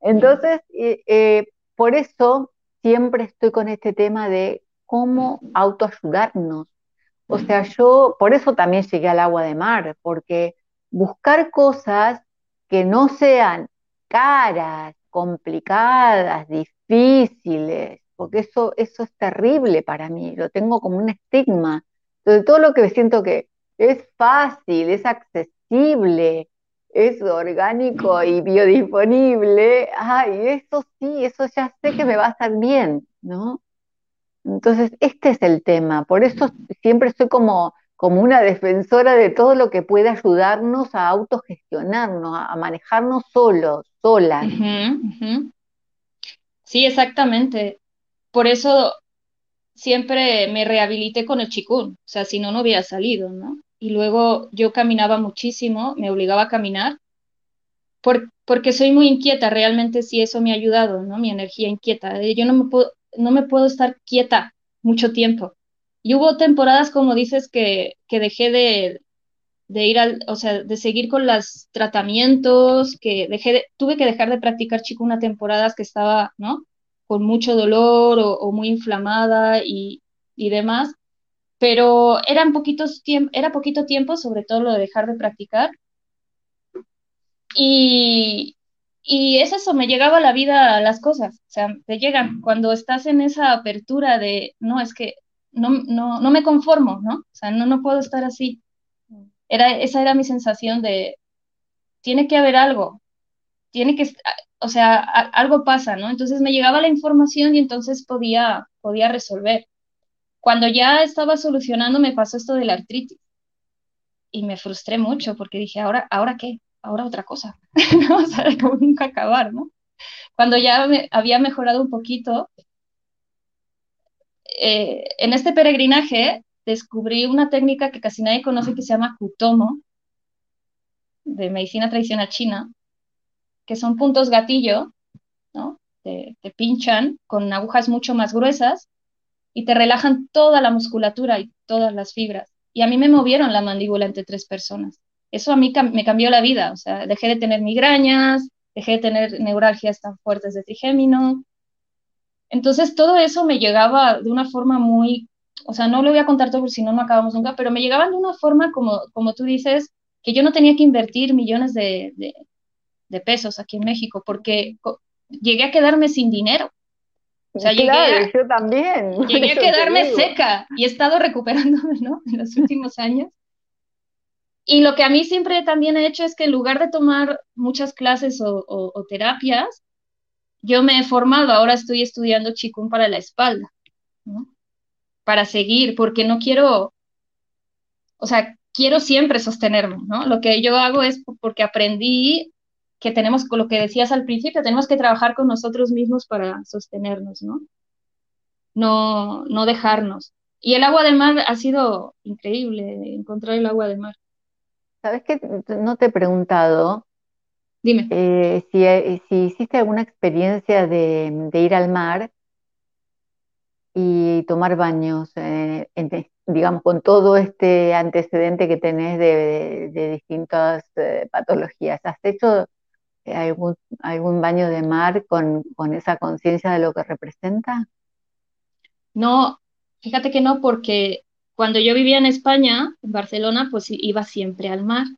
Entonces, eh, eh, por eso siempre estoy con este tema de cómo autoayudarnos. O sea, yo, por eso también llegué al agua de mar, porque buscar cosas que no sean caras, complicadas, difíciles, porque eso, eso es terrible para mí, lo tengo como un estigma. Entonces, todo lo que siento que es fácil, es accesible, es orgánico y biodisponible, ay, eso sí, eso ya sé que me va a estar bien, ¿no? Entonces, este es el tema, por eso siempre estoy como como una defensora de todo lo que puede ayudarnos a autogestionarnos, a, manejarnos solos, solas. Sí, exactamente. Por eso siempre me rehabilité con el chikun, o sea, si no, no hubiera salido, ¿no? Y luego yo caminaba muchísimo, me obligaba a caminar, porque soy muy inquieta, realmente sí eso me ha ayudado, ¿no? Mi energía inquieta. Yo no me puedo, no me puedo estar quieta mucho tiempo. Y hubo temporadas, como dices, que, que dejé de, de ir al, o sea, de seguir con los tratamientos, que dejé tuve que dejar de practicar chico una temporada que estaba, ¿no? Con mucho dolor o, muy inflamada y, y, demás, pero eran poquitos era poquito tiempo, sobre todo lo de dejar de practicar. Y, y es eso, me llegaba a la vida las cosas, o sea, te llegan cuando estás en esa apertura de, no, es que no, no, no me conformo, ¿no? O sea, no, no puedo estar así. Era, esa era mi sensación de, tiene que haber algo, tiene que, o sea, algo pasa, ¿no? Entonces me llegaba la información y entonces podía, podía resolver. Cuando ya estaba solucionando me pasó esto de la artritis y me frustré mucho porque dije, ahora, ¿ahora qué? Ahora otra cosa, ¿no? O sea, nunca acabar, ¿no? Cuando ya me, había mejorado un poquito, eh, en este peregrinaje descubrí una técnica que casi nadie conoce que se llama Kutomo, de medicina tradicional china, que son puntos gatillo, ¿no? Te, pinchan con agujas mucho más gruesas y te relajan toda la musculatura y todas las fibras. Y a mí me movieron la mandíbula entre tres personas. Eso a mí me cambió la vida, o sea, dejé de tener migrañas, dejé de tener neuralgias tan fuertes de trigémino. Entonces todo eso me llegaba de una forma muy, o sea, no lo voy a contar todo porque si no, no acabamos nunca, pero me llegaban de una forma como, como tú dices, que yo no tenía que invertir millones de, de, pesos aquí en México, porque llegué a quedarme sin dinero. O sea, llegué yo también. Llegué a quedarme seca y he estado recuperándome, ¿no? En los últimos años. Y lo que a mí siempre también he hecho es que en lugar de tomar muchas clases o, o, terapias, yo me he formado, ahora estoy estudiando chikung para la espalda, ¿no? Para seguir, porque no quiero, o sea, quiero siempre sostenerme, ¿no? Lo que yo hago es porque aprendí que tenemos, con lo que decías al principio, tenemos que trabajar con nosotros mismos para sostenernos, ¿no? No, no dejarnos. Y el agua del mar ha sido increíble, encontrar el agua del mar. ¿Sabes qué? No te he preguntado. Dime. Eh, si, si, hiciste alguna experiencia de, ir al mar y tomar baños eh, en, digamos, con todo este antecedente que tenés de, distintas eh, patologías, ¿has hecho eh, algún, algún baño de mar con, con esa conciencia de lo que representa? No, fíjate que no, porque cuando yo vivía en España, en Barcelona, pues iba siempre al mar.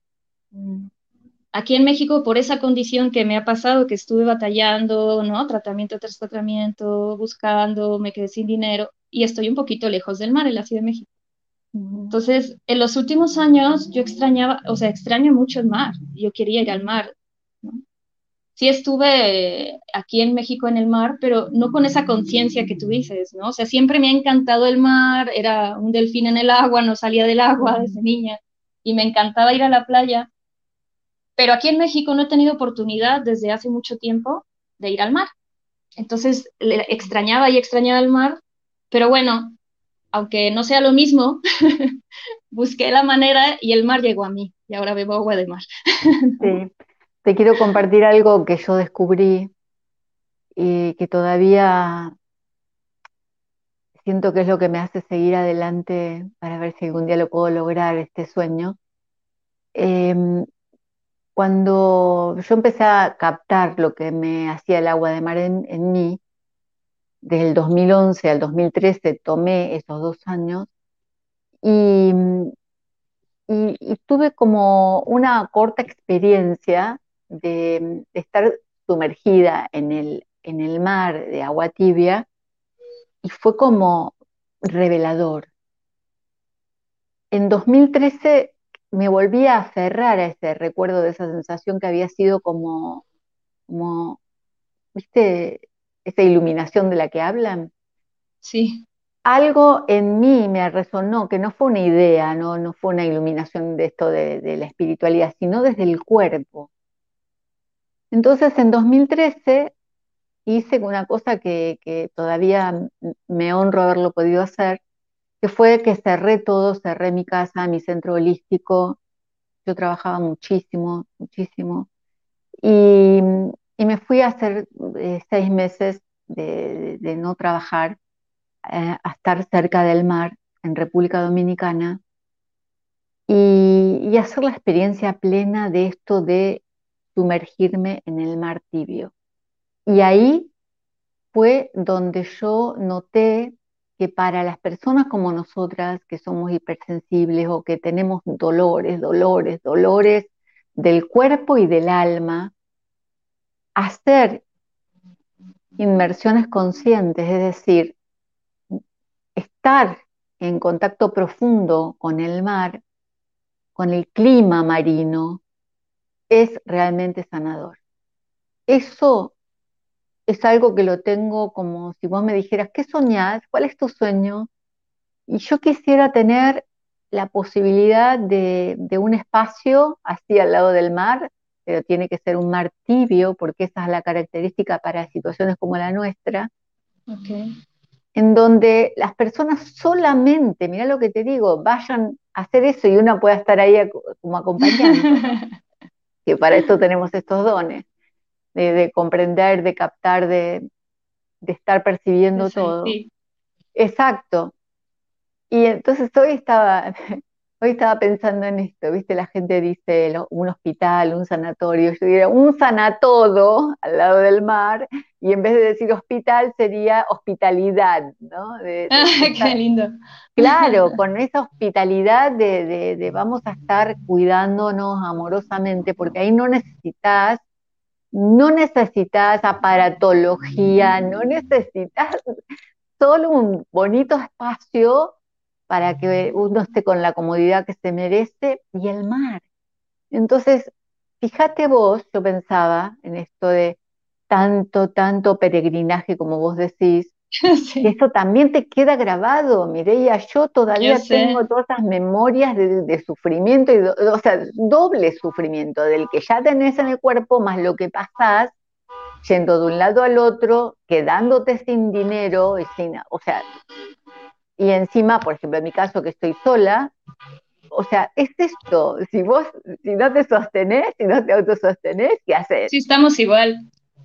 Mm. Aquí en México, por esa condición que me ha pasado, que estuve batallando, ¿no? Tratamiento tras tratamiento, buscando, me quedé sin dinero y estoy un poquito lejos del mar, en la Ciudad de México. Entonces, en los últimos años yo extrañaba, o sea, extraño mucho el mar, yo quería ir al mar. Sí estuve aquí en México en el mar, pero no con esa conciencia que tú dices, ¿no? O sea, siempre me ha encantado el mar, era un delfín en el agua, no salía del agua desde niña y me encantaba ir a la playa, pero aquí en México no he tenido oportunidad desde hace mucho tiempo de ir al mar. Entonces, extrañaba y extrañaba el mar, pero bueno, aunque no sea lo mismo, busqué la manera y el mar llegó a mí y ahora bebo agua de mar. sí, te quiero compartir algo que yo descubrí y que todavía siento que es lo que me hace seguir adelante para ver si algún día lo puedo lograr, este sueño. Em, cuando yo empecé a captar lo que me hacía el agua de mar en mí, desde el 2011 al 2013 tomé esos dos años y, tuve como una corta experiencia de, estar sumergida en el, en el mar de agua tibia y fue como revelador. En 2013 me volví a aferrar a ese recuerdo de esa sensación que había sido como, como viste, esa iluminación de la que hablan. Sí. Algo en mí me resonó, que no fue una idea, no, no fue una iluminación de esto de, la espiritualidad, sino desde el cuerpo. Entonces, en 2013 hice una cosa que, que todavía me honro haberlo podido hacer, que fue que cerré todo, cerré mi casa, mi centro holístico. Yo trabajaba muchísimo, muchísimo. Y, y me fui a hacer eh, seis meses de, no trabajar, eh, a estar cerca del mar en República Dominicana y, hacer la experiencia plena de esto de sumergirme en el mar tibio. Y ahí fue donde yo noté que para las personas como nosotras, que somos hipersensibles o que tenemos dolores, dolores, dolores del cuerpo y del alma, hacer inmersiones conscientes, es decir, estar en contacto profundo con el mar, con el clima marino, es realmente sanador. eso es algo que lo tengo como si vos me dijeras, ¿qué soñás? ¿Cuál es tu sueño? Y yo quisiera tener la posibilidad de, un espacio así al lado del mar, pero tiene que ser un mar tibio, porque esa es la característica para situaciones como la nuestra, en donde las personas solamente, mira lo que te digo, vayan a hacer eso y una pueda estar ahí como acompañante, que para eso tenemos estos dones, de, comprender, de captar, de, estar percibiendo todo. Exacto. Y entonces hoy estaba, hoy estaba pensando en esto, ¿viste? La gente dice un hospital, un sanatorio, yo diría un sanatodo al lado del mar, y en vez de decir hospital sería hospitalidad, ¿no? ah, qué lindo. Claro, con esa hospitalidad de, de, vamos a estar cuidándonos amorosamente, porque ahí no necesitas no necesitas aparatología, no necesitas solo un bonito espacio para que uno esté con la comodidad que se merece y el mar. Entonces, fíjate vos, yo pensaba en esto de tanto, tanto peregrinaje como vos decís, que eso también te queda grabado, Mireia, yo todavía tengo todas esas memorias de, sufrimiento, y o sea, doble sufrimiento, del que ya tenés en el cuerpo, más lo que pasás yendo de un lado al otro, quedándote sin dinero, y sin, o sea, y encima, por ejemplo, en mi caso que estoy sola, o sea, es esto, si vos, si no te sostenés, si no te autosostenés, ¿qué haces? Sí, estamos igual.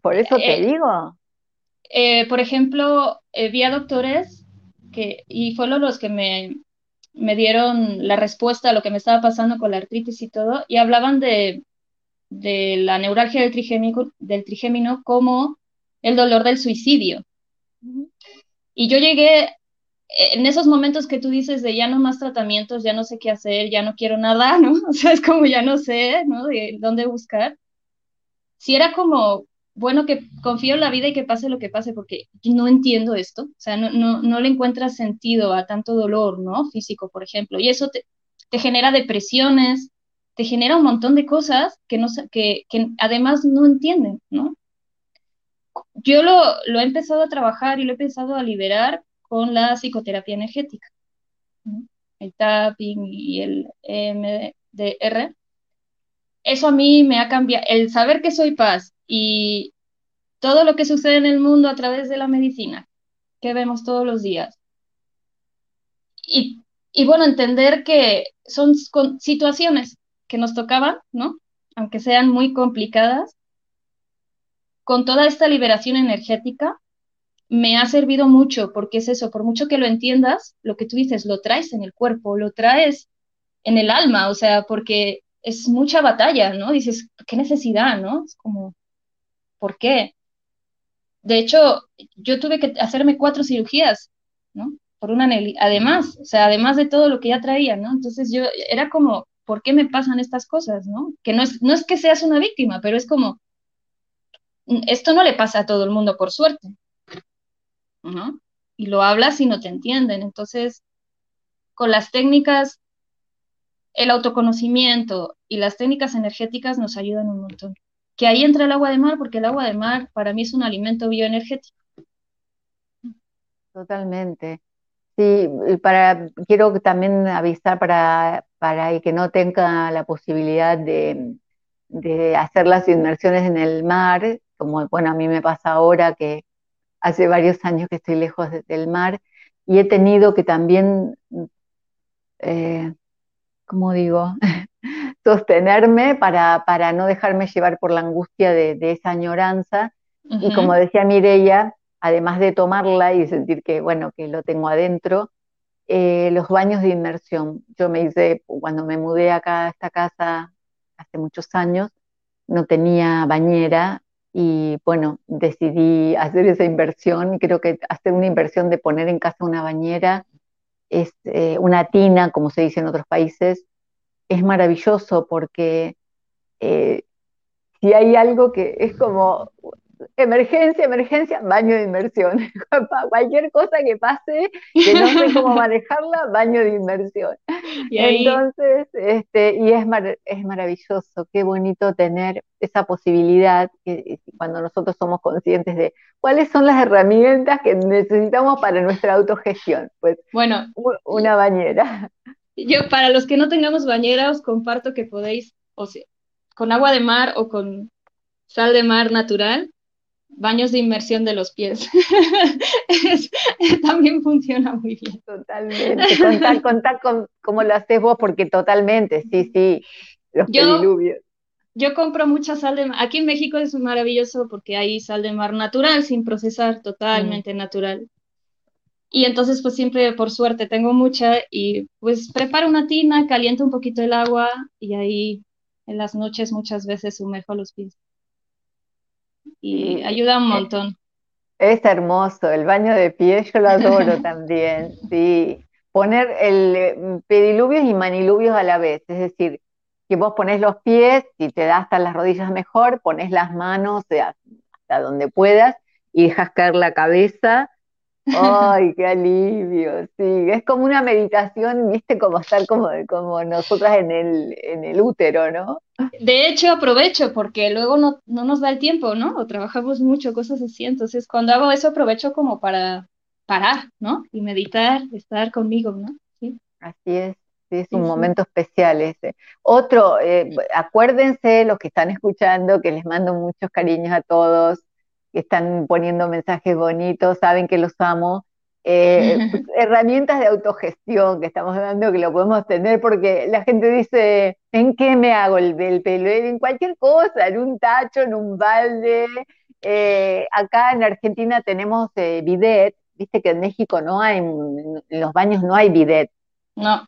Por eso te eh, digo. Eh, por ejemplo, eh, vi a doctores que, y fueron los que me, me dieron la respuesta a lo que me estaba pasando con la artritis y todo, y hablaban de, de la neuralgia del trigémino, del trigémino como el dolor del suicidio. Y yo llegué en esos momentos que tú dices de ya no más tratamientos, ya no sé qué hacer, ya no quiero nada, ¿no? O sea, es como ya no sé, ¿no? De dónde buscar. Si era como, bueno, que confío en la vida y que pase lo que pase, porque no entiendo esto, o sea, no, no, no le encuentras sentido a tanto dolor, ¿no? Físico, por ejemplo, y eso te, te genera depresiones, te genera un montón de cosas que, no, que, que además no entienden, ¿no? Yo lo, lo he empezado a trabajar y lo he empezado a liberar con la psicoterapia energética, el tapping y el MDR. Eso a mí me ha cambiado, el saber que soy paz y todo lo que sucede en el mundo a través de la medicina, que vemos todos los días. Y, y bueno, entender que son situaciones que nos tocaban, ¿no? Aunque sean muy complicadas, con toda esta liberación energética, me ha servido mucho, porque es eso, por mucho que lo entiendas, lo que tú dices, lo traes en el cuerpo, lo traes en el alma, o sea, porque es mucha batalla, ¿no? Dices, ¿qué necesidad, no? Es como, ¿por qué? De hecho, yo tuve que hacerme cuatro cirugías, ¿no? Por una además, o sea, además de todo lo que ya traía, ¿no? Entonces yo era como, ¿por qué me pasan estas cosas, no? Que no es, no es que seas una víctima, pero es como, esto no le pasa a todo el mundo por suerte, y lo hablas y no te entienden. Entonces, con las técnicas, el autoconocimiento y las técnicas energéticas nos ayudan un montón. Que ahí entra el agua de mar, porque el agua de mar para mí es un alimento bioenergético. Totalmente. Sí, para, quiero también avisar para, para el que no tenga la posibilidad de, de hacer las inmersiones en el mar, como bueno, a mí me pasa ahora que hace varios años que estoy lejos del mar y he tenido que también, eh, como digo, sostenerme para, para, no dejarme llevar por la angustia de, esa añoranza. Y como decía Mireia, además de tomarla y sentir que, bueno, que lo tengo adentro, eh, los baños de inmersión. Yo me hice, cuando me mudé acá a esta casa hace muchos años, no tenía bañera y bueno, decidí hacer esa inversión. Creo que hacer una inversión de poner en casa una bañera, es, eh, una tina, como se dice en otros países, es maravilloso porque eh, si hay algo que es como emergencia, emergencia, baño de inmersión. Cualquier cosa que pase, que no sé cómo manejarla, baño de inmersión. ¿Y Entonces, este, y es, es maravilloso, qué bonito tener esa posibilidad, que, cuando nosotros somos conscientes de cuáles son las herramientas que necesitamos para nuestra autogestión. Pues bueno, una bañera. Yo, para los que no tengamos bañera, os comparto que podéis, o sea, con agua de mar o con sal de mar natural, baños de inmersión de los pies. también funciona muy bien. Totalmente. Contar, contar con cómo lo haces vos, porque totalmente, sí, sí, los yo, Yo compro mucha sal de mar. Aquí en México es maravilloso porque hay sal de mar natural, sin procesar, totalmente mm. natural. Y entonces, pues siempre, por suerte, tengo mucha y pues preparo una tina, caliento un poquito el agua y ahí en las noches muchas veces sumerjo los pies. Y ayuda un montón. Es hermoso, el baño de pies yo lo adoro también, sí. Poner el eh, pediluvios y maniluvios a la vez, es decir, que vos pones los pies, si te da hasta las rodillas mejor, pones las manos hasta donde puedas y dejas caer la cabeza Ay, qué alivio, sí, es como una meditación, viste, como estar como, como nosotras en el, en el útero, ¿no? De hecho, aprovecho porque luego no, no nos da el tiempo, ¿no? O trabajamos mucho, cosas así, entonces cuando hago eso aprovecho como para parar, ¿no? Y meditar, estar conmigo, ¿no? Sí. Así es. Sí, es un momento especial ese. Otro, eh, acuérdense los que están escuchando que les mando muchos cariños a todos, que están poniendo mensajes bonitos, saben que los amo. Eh, pues, herramientas de autogestión que estamos dando que lo podemos tener porque la gente dice, ¿en qué me hago el, pelo? En cualquier cosa, en un tacho, en un balde. Eh, acá en Argentina tenemos eh, bidet, viste que en México no hay, en los baños no hay bidet. No,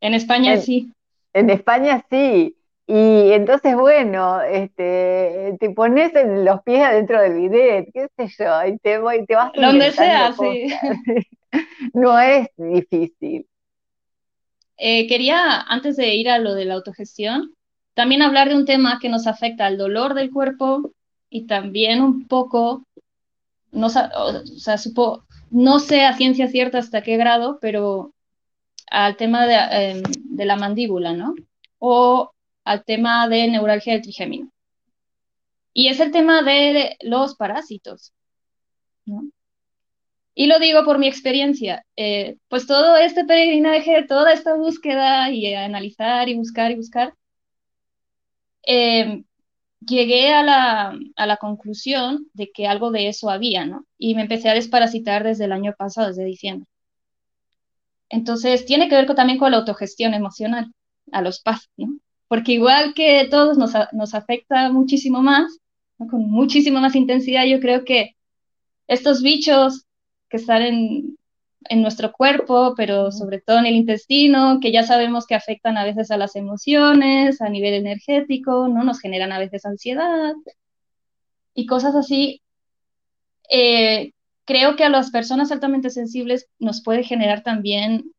en España sí. En España sí. Y entonces, bueno, este, te pones en los pies adentro del bidet, qué sé yo, y te, voy, te vas Donde sea, sí. no es difícil. Eh, quería, antes de ir a lo de la autogestión, también hablar de un tema que nos afecta al dolor del cuerpo y también un poco, no, o sea, supo, no sé a ciencia cierta hasta qué grado, pero al tema de, em, de la mandíbula, ¿no? O al tema de neuralgia del trigémino. Y es el tema de los parásitos. Y lo digo por mi experiencia, eh, pues todo este peregrinaje, toda esta búsqueda y analizar y buscar y buscar, em, llegué a la, a la, conclusión de que algo de eso había, ¿no? Y me empecé a desparasitar desde el año pasado, desde diciembre. Entonces, tiene que ver también con la autogestión emocional, a los pasos, ¿no? Porque igual que todos nos, nos afecta muchísimo más, con muchísima más intensidad, yo creo que estos bichos que están en, en nuestro cuerpo, pero sobre todo en el intestino, que ya sabemos que afectan a veces a las emociones, a nivel energético, ¿no? Nos generan a veces ansiedad y cosas así. Eh, creo que a las personas altamente sensibles nos puede generar también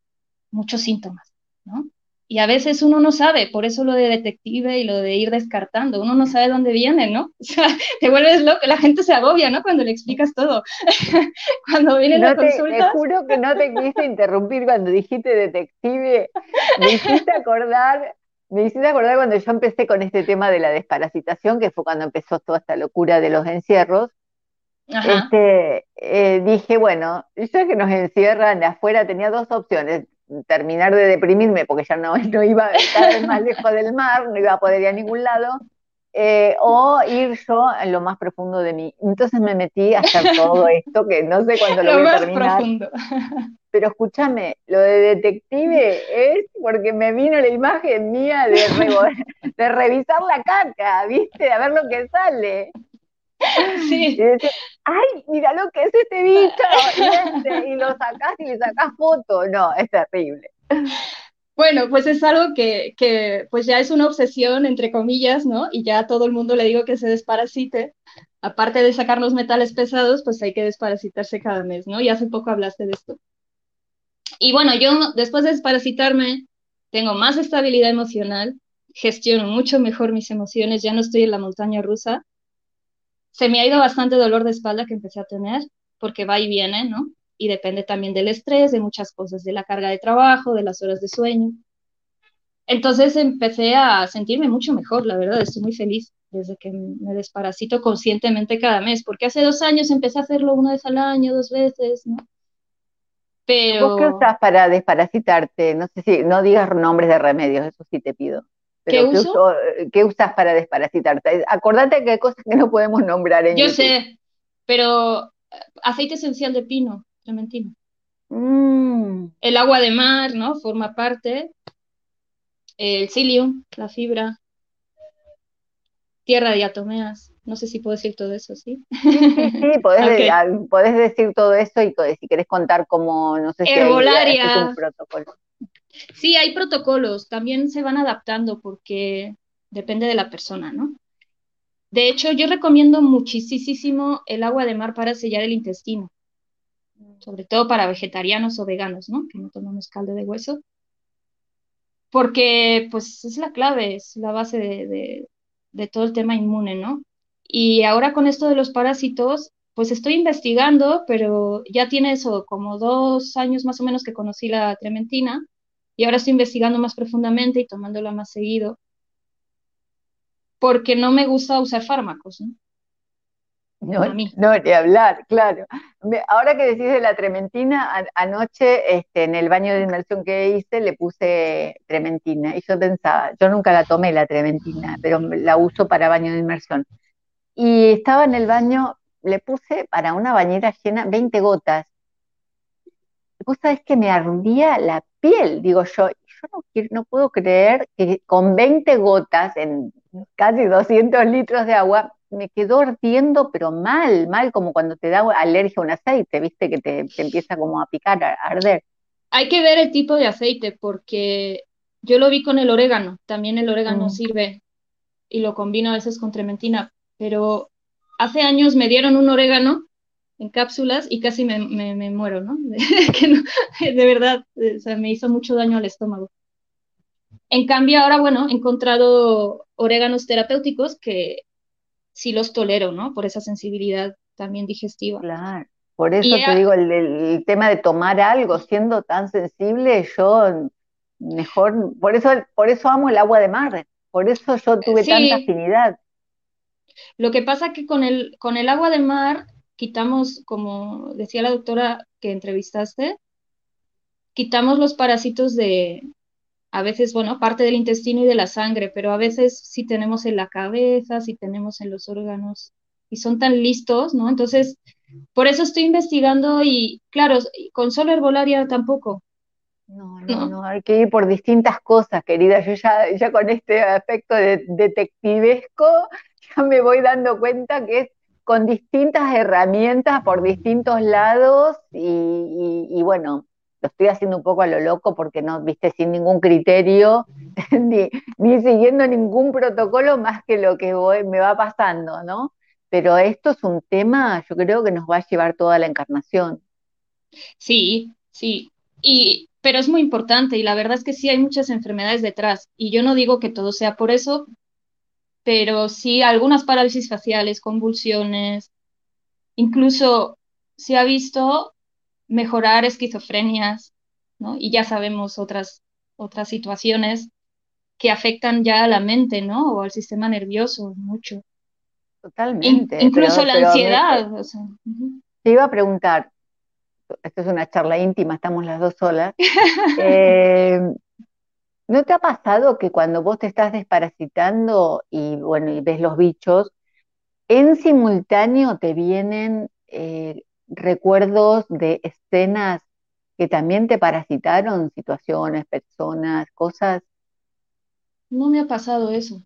muchos síntomas, ¿no? Y a veces uno no sabe, por eso lo de detective y lo de ir descartando, uno no sabe dónde viene, ¿no? O sea, te vuelves loco, la gente se agobia, ¿no? Cuando le explicas todo. cuando viene la consulta. Te juro que no te quise interrumpir cuando dijiste detective, me hiciste acordar, me hiciste acordar cuando yo empecé con este tema de la desparasitación, que fue cuando empezó toda esta locura de los encierros. Este, eh, dije, bueno, ya que nos encierran afuera, tenía dos opciones, terminar de deprimirme porque ya no, no iba a estar más lejos del mar, no iba a poder ir a ningún lado, eh, o ir yo en lo más profundo de mí. Entonces me metí a hacer todo esto, que no sé cuándo lo, voy a terminar. Pero escúchame, lo de detective es porque me vino la imagen mía de, de revisar la caca, ¿viste? A ver lo que sale. Sí. ay, mira lo que es este bicho, y, este", y lo sacás y le sacás foto. No, es terrible. Bueno, pues es algo que, que, pues ya es una obsesión, entre comillas, ¿no? Y ya a todo el mundo le digo que se desparasite. Aparte de sacar los metales pesados, pues hay que desparasitarse cada mes, ¿no? Y hace poco hablaste de esto. Y bueno, yo después de desparasitarme, tengo más estabilidad emocional, gestiono mucho mejor mis emociones, ya no estoy en la montaña rusa, se me ha ido bastante dolor de espalda que empecé a tener, porque va y viene, ¿no? Y depende también del estrés, de muchas cosas, de la carga de trabajo, de las horas de sueño. Entonces empecé a sentirme mucho mejor, la verdad, estoy muy feliz desde que me desparasito conscientemente cada mes, porque hace dos años empecé a hacerlo una vez al año, dos veces, ¿no? Pero... qué usas para desparasitarte? No sé si, no digas nombres de remedios, eso sí te pido. ¿Qué, uso? ¿Qué usas para desparasitarte? Acordate que hay cosas que no podemos nombrar en Yo sé, pero eh, aceite esencial de pino, trementino. Mm. El agua de mar, ¿no? Forma parte. El psyllium, la fibra. Tierra de diatomeas. No sé si puedo decir todo eso, ¿sí? Sí, sí, ah, podés, decir todo eso y si querés contar cómo, no sé si Herbolaria. un protocolo. Sí, hay protocolos, también se van adaptando porque depende de la persona, ¿no? De hecho, yo recomiendo muchísimo el agua de mar para sellar el intestino, sobre todo para vegetarianos o veganos, ¿no? Que no tomamos caldo de hueso, porque pues es la clave, es la base de, de todo el tema inmune, ¿no? Y ahora con esto de los parásitos, pues estoy investigando, pero ya tiene eso, como dos años más o menos que conocí la trementina y ahora estoy investigando más profundamente y tomándola más seguido, porque no me gusta usar fármacos, ¿no? No, no, ni hablar, claro. Ahora que decís de la trementina, anoche este, en el baño de inmersión que hice le puse trementina y yo pensaba, yo nunca la tomé la trementina, pero la uso para baño de inmersión. Y estaba en el baño, le puse para una bañera llena 20 gotas. Vos sabés que me ardía la piel, digo yo, yo no, no puedo creer que con 20 gotas en casi 200 litros de agua me quedó ardiendo, pero mal, mal, como cuando te da alergia a un aceite, viste, que te, empieza como a picar, a, arder. Hay que ver el tipo de aceite, porque yo lo vi con el orégano, también el orégano mm. sirve y lo combino a veces con trementina, pero hace años me dieron un orégano en cápsulas y casi me, me, muero, ¿no? De, verdad, o sea, me hizo mucho daño al estómago. En cambio, ahora, bueno, he encontrado oréganos terapéuticos que sí los tolero, ¿no? Por esa sensibilidad también digestiva. Claro. Por eso te digo, el, tema de tomar algo siendo tan sensible, yo mejor, por eso, por eso amo el agua de mar, por eso yo tuve tanta afinidad. Lo que pasa que con el, con el agua de mar quitamos, como decía la doctora que entrevistaste, quitamos los parásitos de, a veces, bueno, parte del intestino y de la sangre, pero a veces sí tenemos en la cabeza, sí tenemos en los órganos y son tan listos, ¿no? Entonces, por eso estoy investigando y, claro, con solo herbolaria tampoco. No, no, no, hay que ir por distintas cosas, querida. Yo ya, ya con este aspecto de detectivesco ya me voy dando cuenta que es con distintas herramientas por distintos lados y, bueno, lo estoy haciendo un poco a lo loco porque no, viste, sin ningún criterio, ni, siguiendo ningún protocolo más que lo que me va pasando, ¿no? Pero esto es un tema, yo creo que nos va a llevar toda la encarnación. Sí, sí, y, pero es muy importante y la verdad es que sí hay muchas enfermedades detrás y yo no digo que todo sea por eso, pero sí algunas parálisis faciales, convulsiones, incluso se ha visto mejorar esquizofrenias, ¿no? Y ya sabemos otras, otras situaciones que afectan ya a la mente, ¿no? O al sistema nervioso mucho. Totalmente. incluso la ansiedad. Te iba a preguntar, esto es una charla íntima, estamos las dos solas. eh, ¿No te ha pasado que cuando vos te estás desparasitando y bueno, y ves los bichos, en simultáneo te vienen eh, recuerdos de escenas que también te parasitaron, situaciones, personas, cosas? No me ha pasado eso.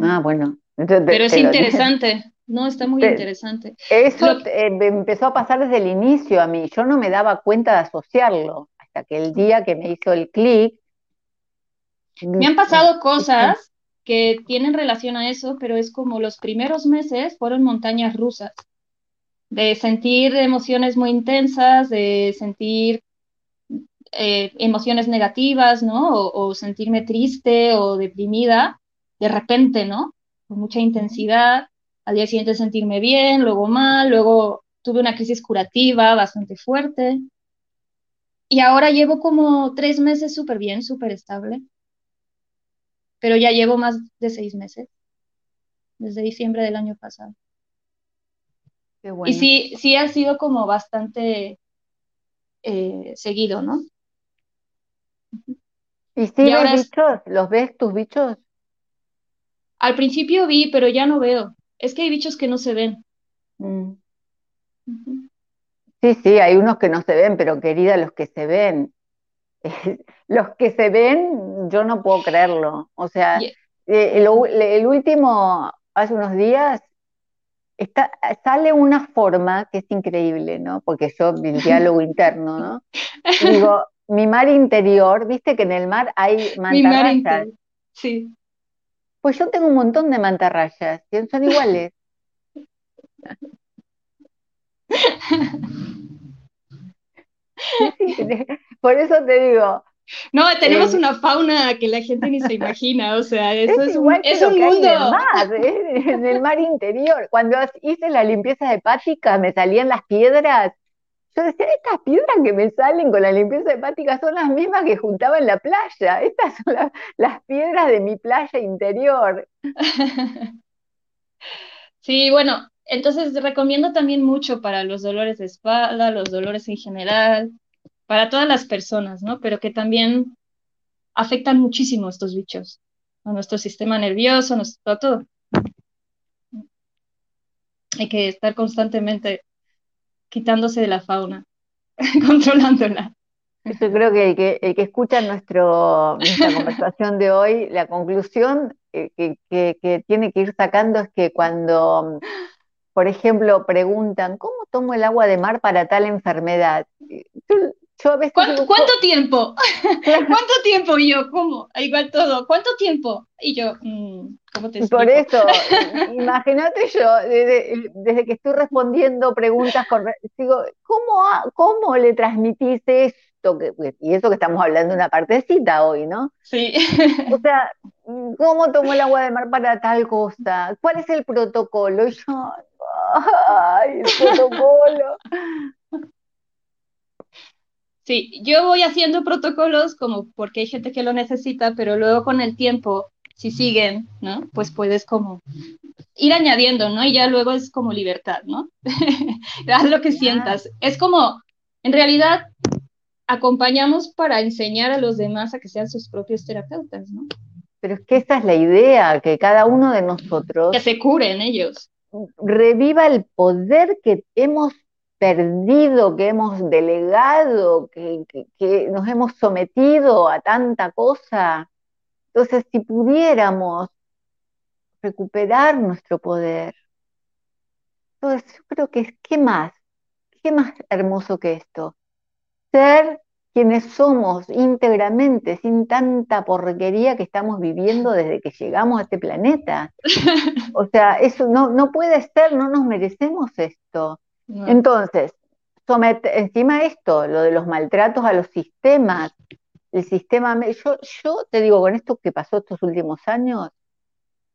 Ah, bueno. Pero es interesante. No, está muy interesante. Eso empezó a pasar desde el inicio a mí. Yo no me daba cuenta de asociarlo hasta que el día que me hizo el clic me han pasado cosas que tienen relación a eso, pero es como los primeros meses fueron montañas rusas, de sentir emociones muy intensas, de sentir eh, emociones negativas, ¿no? O, sentirme triste o deprimida, de repente, ¿no? Con mucha intensidad, al día siguiente sentirme bien, luego mal, luego tuve una crisis curativa bastante fuerte. Y ahora llevo como tres meses súper bien, súper estable pero ya llevo más de seis meses. desde diciembre del año pasado. Y sí, sí ha sido como bastante eh, seguido, ¿no? ¿Y si ves bichos? ¿Los ves tus bichos? Al principio vi, pero ya no veo. Es que hay bichos que no se ven. Mm. Sí, sí, hay unos que no se ven, pero querida, los que se ven. los que se ven, yo no puedo creerlo. O sea, eh, el, último, hace unos días, está, sale una forma que es increíble, ¿no? Porque yo, el diálogo interno, ¿no? digo, mi mar interior, viste que en el mar hay mantarrayas. Sí. Pues yo tengo un montón de mantarrayas, son iguales. por eso te digo. No, tenemos eh, una fauna que la gente ni se imagina, o sea, eso es, un, es un mundo. En el, mar, interior. Cuando hice la limpieza hepática, me salían las piedras. Yo decía, estas piedras que me salen con la limpieza hepática son las mismas que juntaba en la playa. Estas son las piedras de mi playa interior. Sí, bueno, entonces recomiendo también mucho para los dolores de espalda, los dolores en general, para todas las personas, ¿no? Pero que también afectan muchísimo estos bichos, a nuestro sistema nervioso, a nuestro todo. Hay que estar constantemente quitándose de la fauna, controlándola. Yo creo que el que, el que escucha nuestro, nuestra conversación de hoy, la conclusión que, que, tiene que ir sacando es que cuando por ejemplo, preguntan, ¿cómo tomo el agua de mar para tal enfermedad? ¿Cuánto, tiempo? ¿Cuánto tiempo? Y yo, ¿cómo? Igual todo. ¿Cuánto tiempo? Y yo, mm, ¿cómo te explico? Por eso, imagínate yo, desde, que estoy respondiendo preguntas, con, digo, ¿cómo, ¿cómo le transmitís esto? y eso que estamos hablando una partecita hoy, ¿no? Sí. O sea, ¿cómo tomo el agua de mar para tal cosa? ¿Cuál es el protocolo? Y yo, ¡Ay, el protocolo! Sí, yo voy haciendo protocolos como porque hay gente que lo necesita, pero luego con el tiempo, si siguen, ¿no? Pues puedes como ir añadiendo, ¿no? Y ya luego es como libertad, ¿no? Haz lo que sientas. Es como, en realidad, acompañamos para enseñar a los demás a que sean sus propios terapeutas, ¿no? Pero es que esa es la idea, que cada uno de nosotros... Que se curen ellos reviva el poder que hemos perdido, que hemos delegado, que, nos hemos sometido a tanta cosa. Entonces, si pudiéramos recuperar nuestro poder, entonces yo creo que ¿qué más? ¿Qué más hermoso que esto? Ser quienes somos íntegramente, sin tanta porquería que estamos viviendo desde que llegamos a este planeta. O sea, eso no, no puede ser, no nos merecemos esto. Entonces, encima esto, lo de los maltratos a los sistemas, el sistema, yo, yo te digo, con esto que pasó estos últimos años,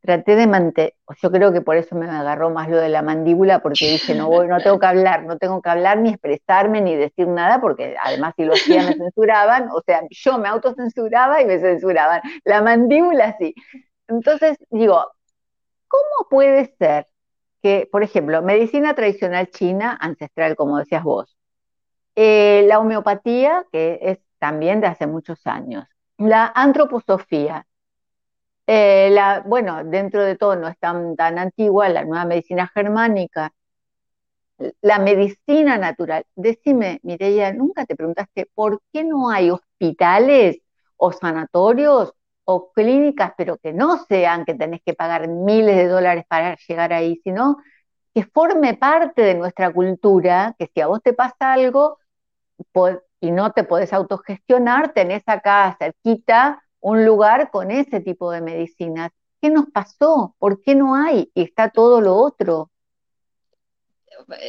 traté de mantener, yo creo que por eso me agarró más lo de la mandíbula, porque dije, no voy, no tengo que hablar, no tengo que hablar ni expresarme ni decir nada, porque además si lo hacía me censuraban, o sea, yo me autocensuraba y me censuraban. La mandíbula sí. Entonces, digo, ¿cómo puede ser que, por ejemplo, medicina tradicional china, ancestral, como decías vos, eh, la homeopatía, que es también de hace muchos años, la antroposofía, eh, la, bueno, dentro de todo no es tan, tan antigua, la nueva medicina germánica, la medicina natural. Decime, Mireia, ¿nunca te preguntaste por qué no hay hospitales o sanatorios o clínicas, pero que no sean que tenés que pagar miles de dólares para llegar ahí, sino que forme parte de nuestra cultura, que si a vos te pasa algo y no te podés autogestionar, tenés acá cerquita un lugar con ese tipo de medicinas. ¿Qué nos pasó? ¿Por qué no hay? Y está todo lo otro.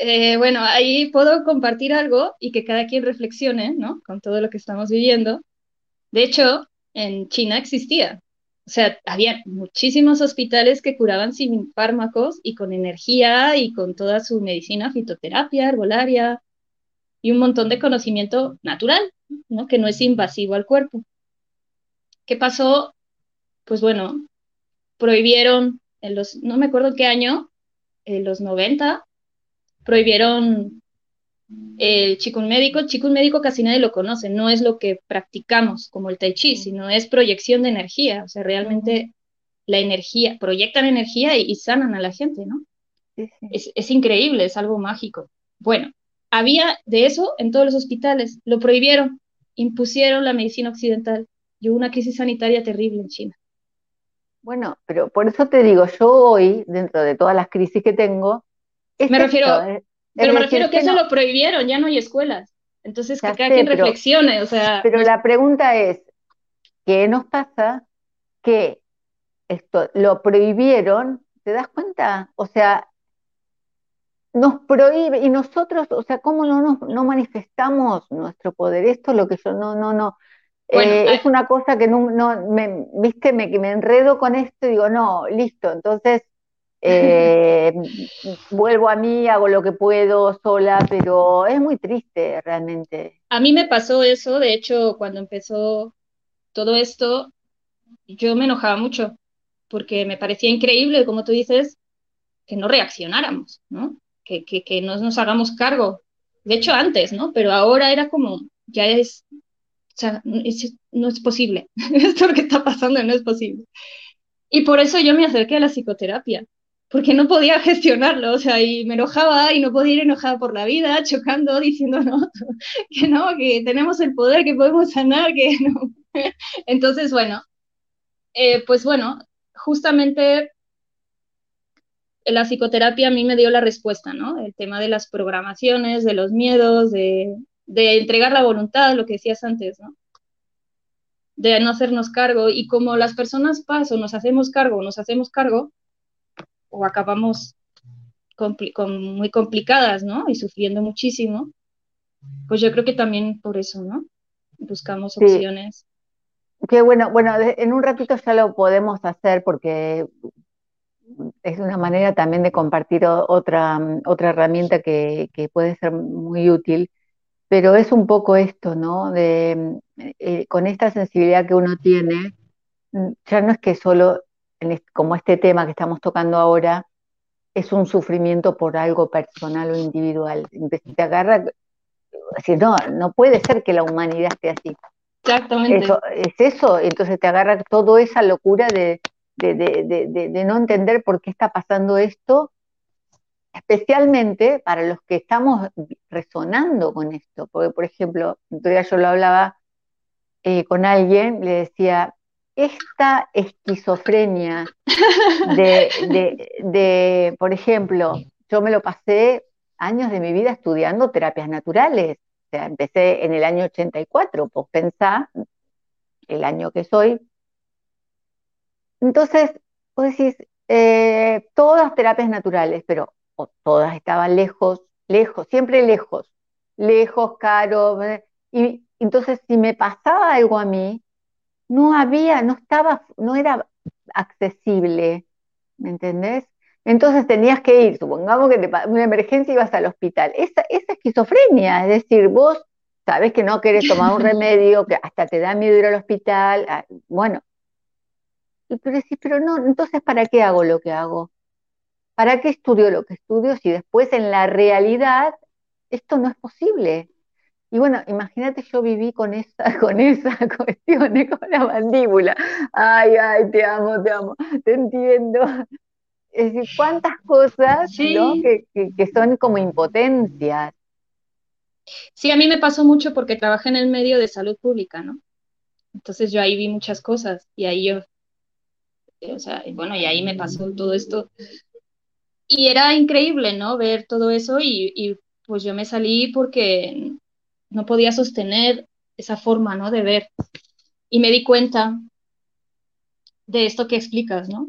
Eh, bueno, ahí puedo compartir algo y que cada quien reflexione, ¿no? Con todo lo que estamos viviendo. De hecho, en China existía. O sea, había muchísimos hospitales que curaban sin fármacos y con energía y con toda su medicina, fitoterapia, herbolaria y un montón de conocimiento natural, ¿no? Que no es invasivo al cuerpo. ¿Qué pasó? Pues bueno, prohibieron en los, no me acuerdo qué año, en los 90, prohibieron el chikun médico. El chikun médico casi nadie lo conoce, no es lo que practicamos como el tai chi, sino es proyección de energía, o sea, realmente la energía, proyectan energía y, sanan a la gente, ¿no? Es, es increíble, es algo mágico. Bueno, había de eso en todos los hospitales, lo prohibieron, impusieron la medicina occidental y hubo una crisis sanitaria terrible en China. Bueno, pero por eso te digo, yo hoy, dentro de todas las crisis que tengo, me refiero, pero me refiero que, eso lo prohibieron, ya no hay escuelas. Entonces, que cada quien reflexione, o sea. Pero la pregunta es, ¿qué nos pasa que esto lo prohibieron? ¿Te das cuenta? O sea, nos prohíbe, y nosotros, o sea, ¿cómo no, nos, no manifestamos nuestro poder? Esto es lo que yo no, no, no. Eh, es una cosa que no, no me, viste, me, me enredo con esto y digo, no, listo, entonces eh, vuelvo a mí, hago lo que puedo sola, pero es muy triste realmente. A mí me pasó eso, de hecho, cuando empezó todo esto, yo me enojaba mucho, porque me parecía increíble, como tú dices, que no reaccionáramos, ¿no? Que, que, que no nos hagamos cargo. De hecho, antes, ¿no? Pero ahora era como, ya es, o sea, no es posible. Esto que está pasando no es posible. Y por eso yo me acerqué a la psicoterapia, porque no podía gestionarlo, o sea, y me enojaba y no podía ir enojada por la vida, chocando, diciendo no, que no, que tenemos el poder, que podemos sanar, que no. Entonces, bueno, eh, pues bueno, justamente la psicoterapia a mí me dio la respuesta, ¿no? El tema de las programaciones, de los miedos, de, de entregar la voluntad, lo que decías antes, ¿no? De no hacernos cargo. Y como las personas paso, nos hacemos cargo, nos hacemos cargo, o acabamos muy complicadas, ¿no? Y sufriendo muchísimo, pues yo creo que también por eso, ¿no? Buscamos opciones. Qué bueno, bueno, en un ratito ya lo podemos hacer porque es una manera también de compartir otra, otra herramienta que, puede ser muy útil, pero es un poco esto, ¿no? De, eh, con esta sensibilidad que uno tiene, ya no es que solo como este tema que estamos tocando ahora, es un sufrimiento por algo personal o individual. Te agarra, decir, no, no puede ser que la humanidad esté así. Exactamente. es eso, entonces te agarra toda esa locura de, de, no entender por qué está pasando esto, especialmente para los que estamos resonando con esto. Porque, por ejemplo, todavía yo lo hablaba eh, con alguien, le decía, esta esquizofrenia de, por ejemplo, yo me lo pasé años de mi vida estudiando terapias naturales. O sea, empecé en el año 84, pues pensá, el año que soy. Entonces, vos decís, eh, todas terapias naturales, pero todas estaban lejos, lejos, siempre lejos, lejos, caro. Y entonces, si me pasaba algo a mí, no había, no estaba, no era accesible, ¿me entendés? Entonces tenías que ir, supongamos que te, una emergencia ibas al hospital. Esa, esa esquizofrenia, es decir, vos sabes que no querés tomar un remedio, que hasta te da miedo ir al hospital, ah, bueno. Pero decís, pero no, entonces ¿para qué hago lo que hago? ¿Para qué estudio lo que estudio si después en la realidad esto no es posible? Y bueno, imagínate, yo viví con esa, con esa cuestión, con la mandíbula. Ay, ay, te amo, te amo, te entiendo. Es decir, cuántas cosas que, son como impotencias. Sí, a mí me pasó mucho porque trabajé en el medio de salud pública, ¿no? Entonces yo ahí vi muchas cosas y ahí yo, o sea, bueno, y ahí me pasó todo esto. Y era increíble, ¿no? Ver todo eso y, y pues yo me salí porque no podía sostener esa forma, ¿no? De ver. Y me di cuenta de esto que explicas, ¿no?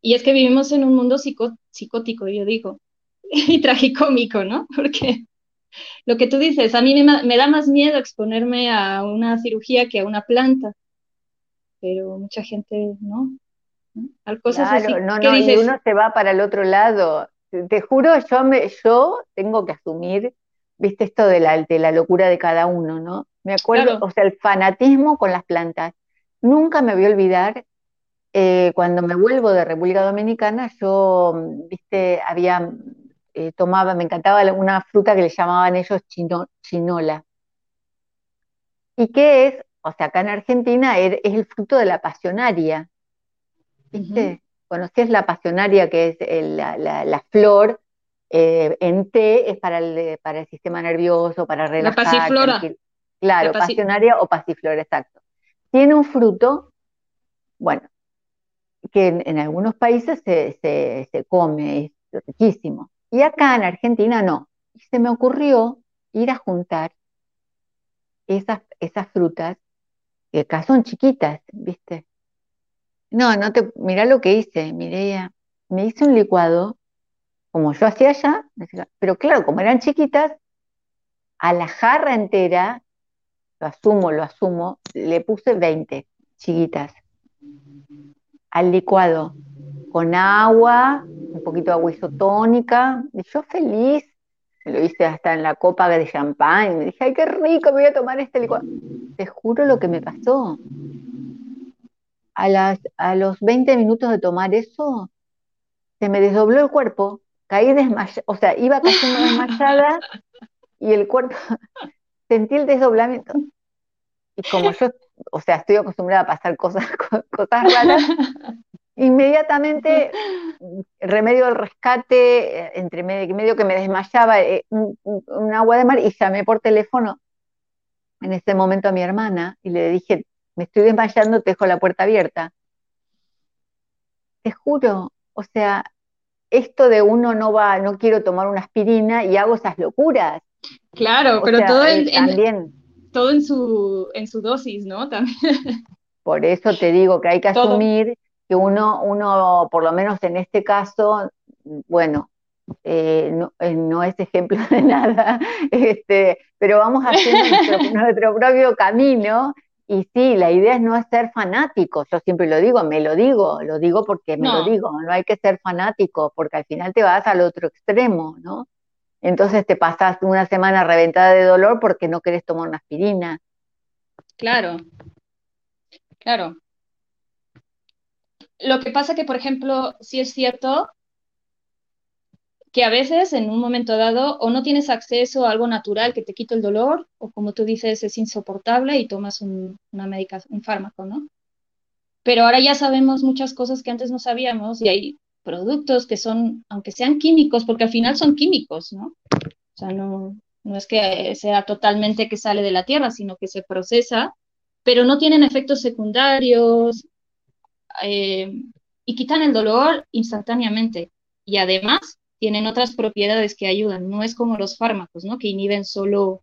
Y es que vivimos en un mundo psicótico, yo digo, y tragicómico, ¿no? Porque lo que tú dices, a mí me, da más miedo exponerme a una cirugía que a una planta, pero mucha gente no. Al cosas así. No, no, y uno se va para el otro lado. Te juro, yo, me, yo tengo que asumir viste esto de la, de la locura de cada uno, ¿no? Me acuerdo, o sea, el fanatismo con las plantas. Nunca me voy a olvidar eh, cuando me vuelvo de República Dominicana, yo, viste, había, eh, tomaba, me encantaba una fruta que le llamaban ellos chinola. ¿Y qué es? O sea, acá en Argentina es, el fruto de la pasionaria. ¿Viste? ¿Conocías la pasionaria, que es la, flor eh, en té, es para el, para el sistema nervioso, para relajar. La pasiflora. Claro, pasionaria o pasiflora, exacto. Tiene un fruto, bueno, que en, algunos países se, come, es riquísimo. Y acá en Argentina no. Y se me ocurrió ir a juntar esas, esas frutas, que acá son chiquitas, ¿viste? No, no te, mirá lo que hice, Mireia. Me hice un licuado, como yo hacía allá, pero claro, como eran chiquitas, a la jarra entera, lo asumo, lo asumo, le puse 20 chiquitas al licuado con agua, un poquito de agua isotónica, y yo feliz, lo hice hasta en la copa de champán, me dije, ay, qué rico, me voy a tomar este licuado. Te juro lo que me pasó. A, las, a los 20 minutos de tomar eso, se me desdobló el cuerpo, caí desmayada, o sea, iba cayendo desmayada y el cuerpo, sentí el desdoblamiento. Y como yo o sea, estoy acostumbrada a pasar cosas, cosas raras, inmediatamente remedio del rescate, eh, entre medio, que me desmayaba, eh, un, agua de mar, y llamé por teléfono en ese momento a mi hermana y le dije, me estoy desmayando, te dejo la puerta abierta. Te juro, o sea, esto de uno no va, no quiero tomar una aspirina y hago esas locuras. Claro, pero todo en, también todo en su, en su dosis, ¿no? También. Por eso te digo que hay que asumir que uno, uno, por lo menos en este caso, bueno, eh, eh, no, es ejemplo de nada, este, pero vamos haciendo nuestro, propio camino. Y sí, la idea es no ser fanático, yo siempre lo digo, me lo digo, lo digo porque me lo digo, no hay que ser fanático, porque al final te vas al otro extremo, ¿no? entonces te pasas una semana reventada de dolor porque no querés tomar una aspirina. Claro, claro. Lo que pasa que, por ejemplo, sí es cierto que a veces en un momento dado o no tienes acceso a algo natural que te quite el dolor o como tú dices es insoportable y tomas un, una medicación, un fármaco, ¿no? Pero ahora ya sabemos muchas cosas que antes no sabíamos y hay productos que son, aunque sean químicos, porque al final son químicos, ¿no? O sea, no, no es que sea totalmente que sale de la tierra, sino que se procesa, pero no tienen efectos secundarios eh, y quitan el dolor instantáneamente. Y además tienen otras propiedades que ayudan, no es como los fármacos, ¿no? Que inhiben solo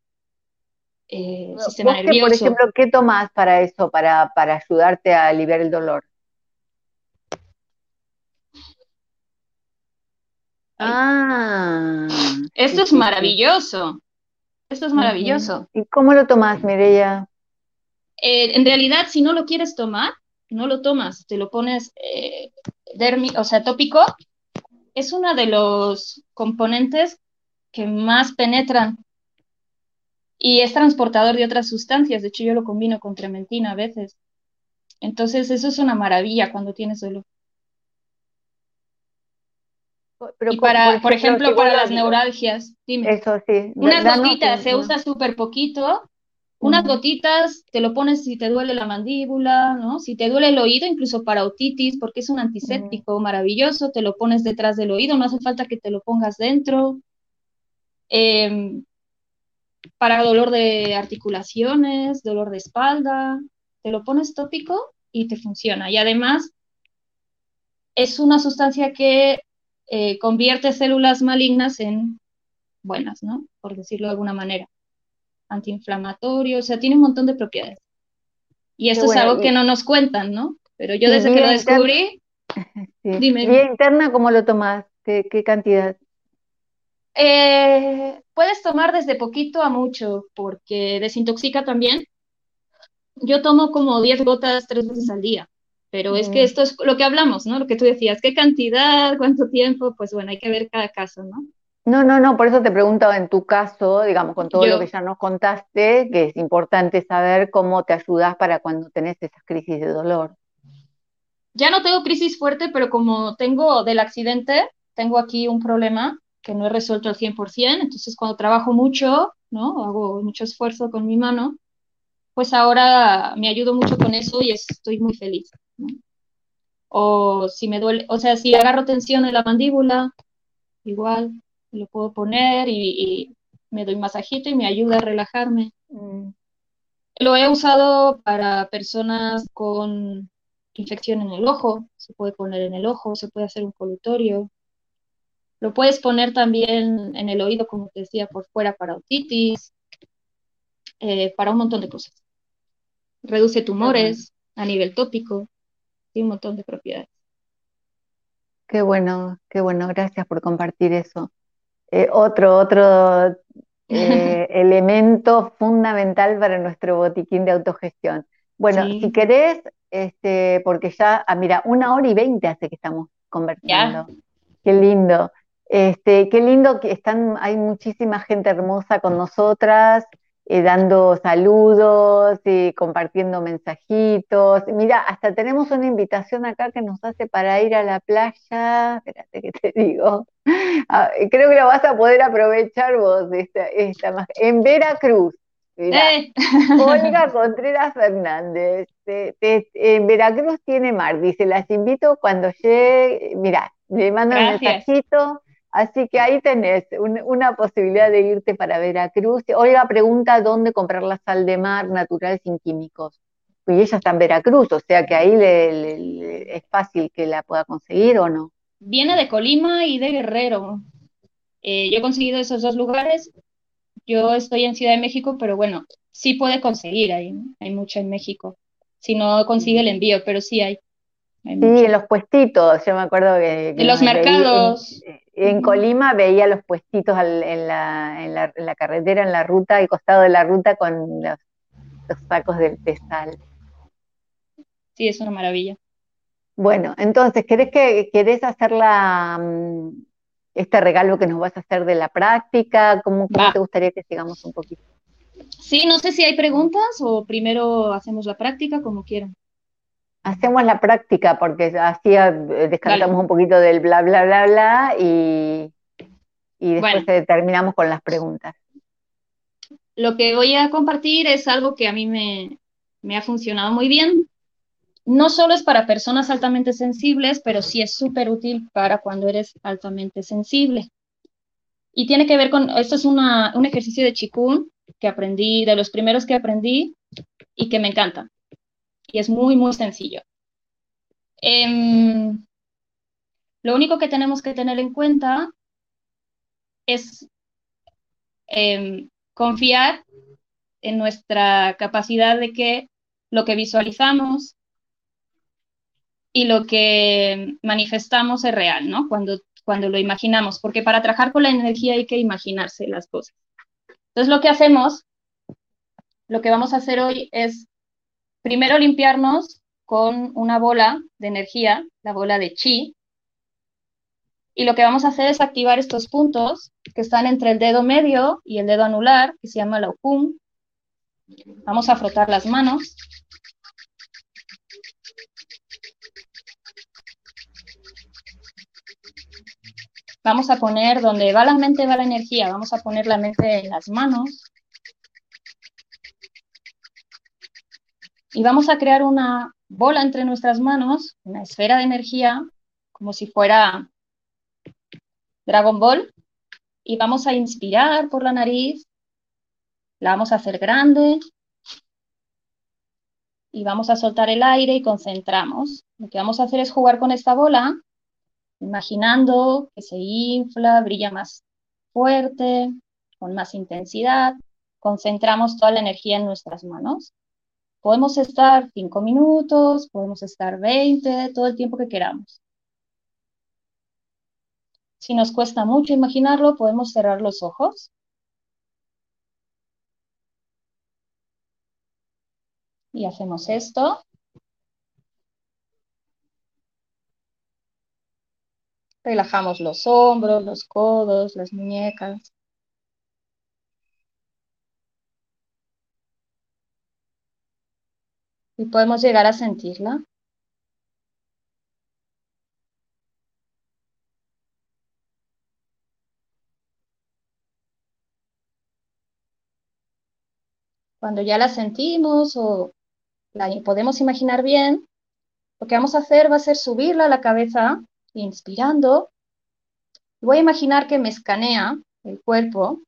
eh, el sistema nervioso. por ejemplo, ¿qué tomas para eso, para, para ayudarte a aliviar el dolor? Ah. Esto es maravilloso. Esto es maravilloso. ¿Y cómo lo tomas, Mireya? Eh, en realidad, si no lo quieres tomar, no lo tomas, te lo pones eh, o sea, tópico. Es uno de los componentes que más penetran y es transportador de otras sustancias. De hecho, yo lo combino con trementina a veces. Entonces, eso es una maravilla cuando tienes dolor y para, por ejemplo, para las neuralgias, dime. Eso sí. Unas gotitas, se usa súper poquito. Unas gotitas, te lo pones si te duele la mandíbula, ¿no? Si te duele el oído, incluso para otitis, porque es un antiséptico maravilloso, te lo pones detrás del oído, no hace falta que te lo pongas dentro. Em, para dolor de articulaciones, dolor de espalda, te lo pones tópico y te funciona. Y además, es una sustancia que eh, convierte células malignas en buenas, ¿no? Por decirlo de alguna manera. Antiinflamatorio, o sea, tiene un montón de propiedades. Y esto es algo que no nos cuentan, ¿no? Pero yo desde que lo descubrí, dime. ¿Vía interna cómo lo tomas? ¿Qué, cantidad? Eh, puedes tomar desde poquito a mucho, porque desintoxica también. Yo tomo como 10 gotas tres veces al día. Pero es que esto es lo que hablamos, ¿no? Lo que tú decías, ¿qué cantidad, cuánto tiempo? Pues bueno, hay que ver cada caso, ¿no? No, no, no, por eso te preguntaba en tu caso, digamos, con todo lo que ya nos contaste, que es importante saber cómo te ayudas para cuando tenés esas crisis de dolor. ya no tengo crisis fuerte, pero como tengo del accidente, tengo aquí un problema que no he resuelto al 100%, entonces cuando trabajo mucho, ¿no? Hago mucho esfuerzo con mi mano, pues ahora me ayudo mucho con eso y estoy muy feliz. O si me duele, o sea, si agarro tensión en la mandíbula, igual lo puedo poner y, me doy masajito y me ayuda a relajarme. Mm. Lo he usado para personas con infección en el ojo, se puede poner en el ojo, se puede hacer un colutorio. Lo puedes poner también en el oído, como te decía, por fuera para otitis, eh, para un montón de cosas. Reduce tumores a nivel tópico, y un montón de propiedades. Qué bueno, qué bueno, gracias por compartir eso. Eh, otro, otro eh, elemento fundamental para nuestro botiquín de autogestión. Bueno, si querés, este, porque ya, ah, mira, una hora y veinte hace que estamos conversando. Qué lindo. Este, qué lindo que están, hay muchísima gente hermosa con nosotras, eh, dando saludos y compartiendo mensajitos. Mira, hasta tenemos una invitación acá que nos hace para ir a la playa. Espérate que te digo. Ah, creo que la vas a poder aprovechar vos, esta, en Veracruz. Eh. Olga Contreras Fernández, en Veracruz tiene mar, dice, las invito cuando llegue, mira, le mando un mensajito, así que ahí tenés una posibilidad de irte para Veracruz. Olga pregunta dónde comprar la sal de mar natural sin químicos. Y ella está en Veracruz, o sea que ahí es fácil que la pueda conseguir o no. Viene de Colima y de Guerrero. Eh, yo he conseguido esos dos lugares yo estoy en Ciudad de México, pero bueno, sí puede conseguir, hay, hay mucho en México. Si no consigue el envío, pero sí hay. Sí, en los puestitos, yo me acuerdo que... en los mercados. En, Colima veía los puestitos en, la, en, la, carretera, en la ruta, al costado de la ruta con los, sacos de, de, sal. Sí, es una maravilla. Bueno, entonces, ¿querés, que, ¿querés hacer la, mm, este regalo que nos vas a hacer de la práctica? ¿Cómo, te gustaría que sigamos un poquito? Sí, no sé si hay preguntas o primero hacemos la práctica, como quieran. Hacemos la práctica porque así eh, descansamos un poquito del bla, bla, bla, bla y, y después terminamos con las preguntas. Lo que voy a compartir es algo que a mí me, me ha funcionado muy bien no solo es para personas altamente sensibles, pero sí es súper útil para cuando eres altamente sensible. Y tiene que ver con, esto es un ejercicio de chikun que aprendí, de los primeros que aprendí y que me encanta. Y es muy, muy sencillo. Em, lo único que tenemos que tener en cuenta es em, confiar en nuestra capacidad de que lo que visualizamos y lo que manifestamos es real, ¿no? Cuando, cuando lo imaginamos, porque para trabajar con la energía hay que imaginarse las cosas. Entonces lo que hacemos, lo que vamos a hacer hoy es primero limpiarnos con una bola de energía, la bola de chi, y lo que vamos a hacer es activar estos puntos que están entre el dedo medio y el dedo anular, que se llama la upum. Vamos a frotar las manos Vamos a poner donde va la mente, va la energía. Vamos a poner la mente en las manos. Y vamos a crear una bola entre nuestras manos, una esfera de energía, como si fuera Dragon Ball. Y vamos a inspirar por la nariz. La vamos a hacer grande. Y vamos a soltar el aire y concentramos. Lo que vamos a hacer es jugar con esta bola imaginando que se infla, brilla más fuerte, con más intensidad, concentramos toda la energía en nuestras manos. Podemos estar cinco minutos, podemos estar 20, todo el tiempo que queramos. Si nos cuesta mucho imaginarlo, podemos cerrar los ojos. Y hacemos esto. Relajamos los hombros, los codos, las muñecas. y podemos llegar a sentirla. Cuando ya la sentimos o la podemos imaginar bien, lo que vamos a hacer va a ser subirla a la cabeza, inspirando. Voy a imaginar que me escanea el cuerpo,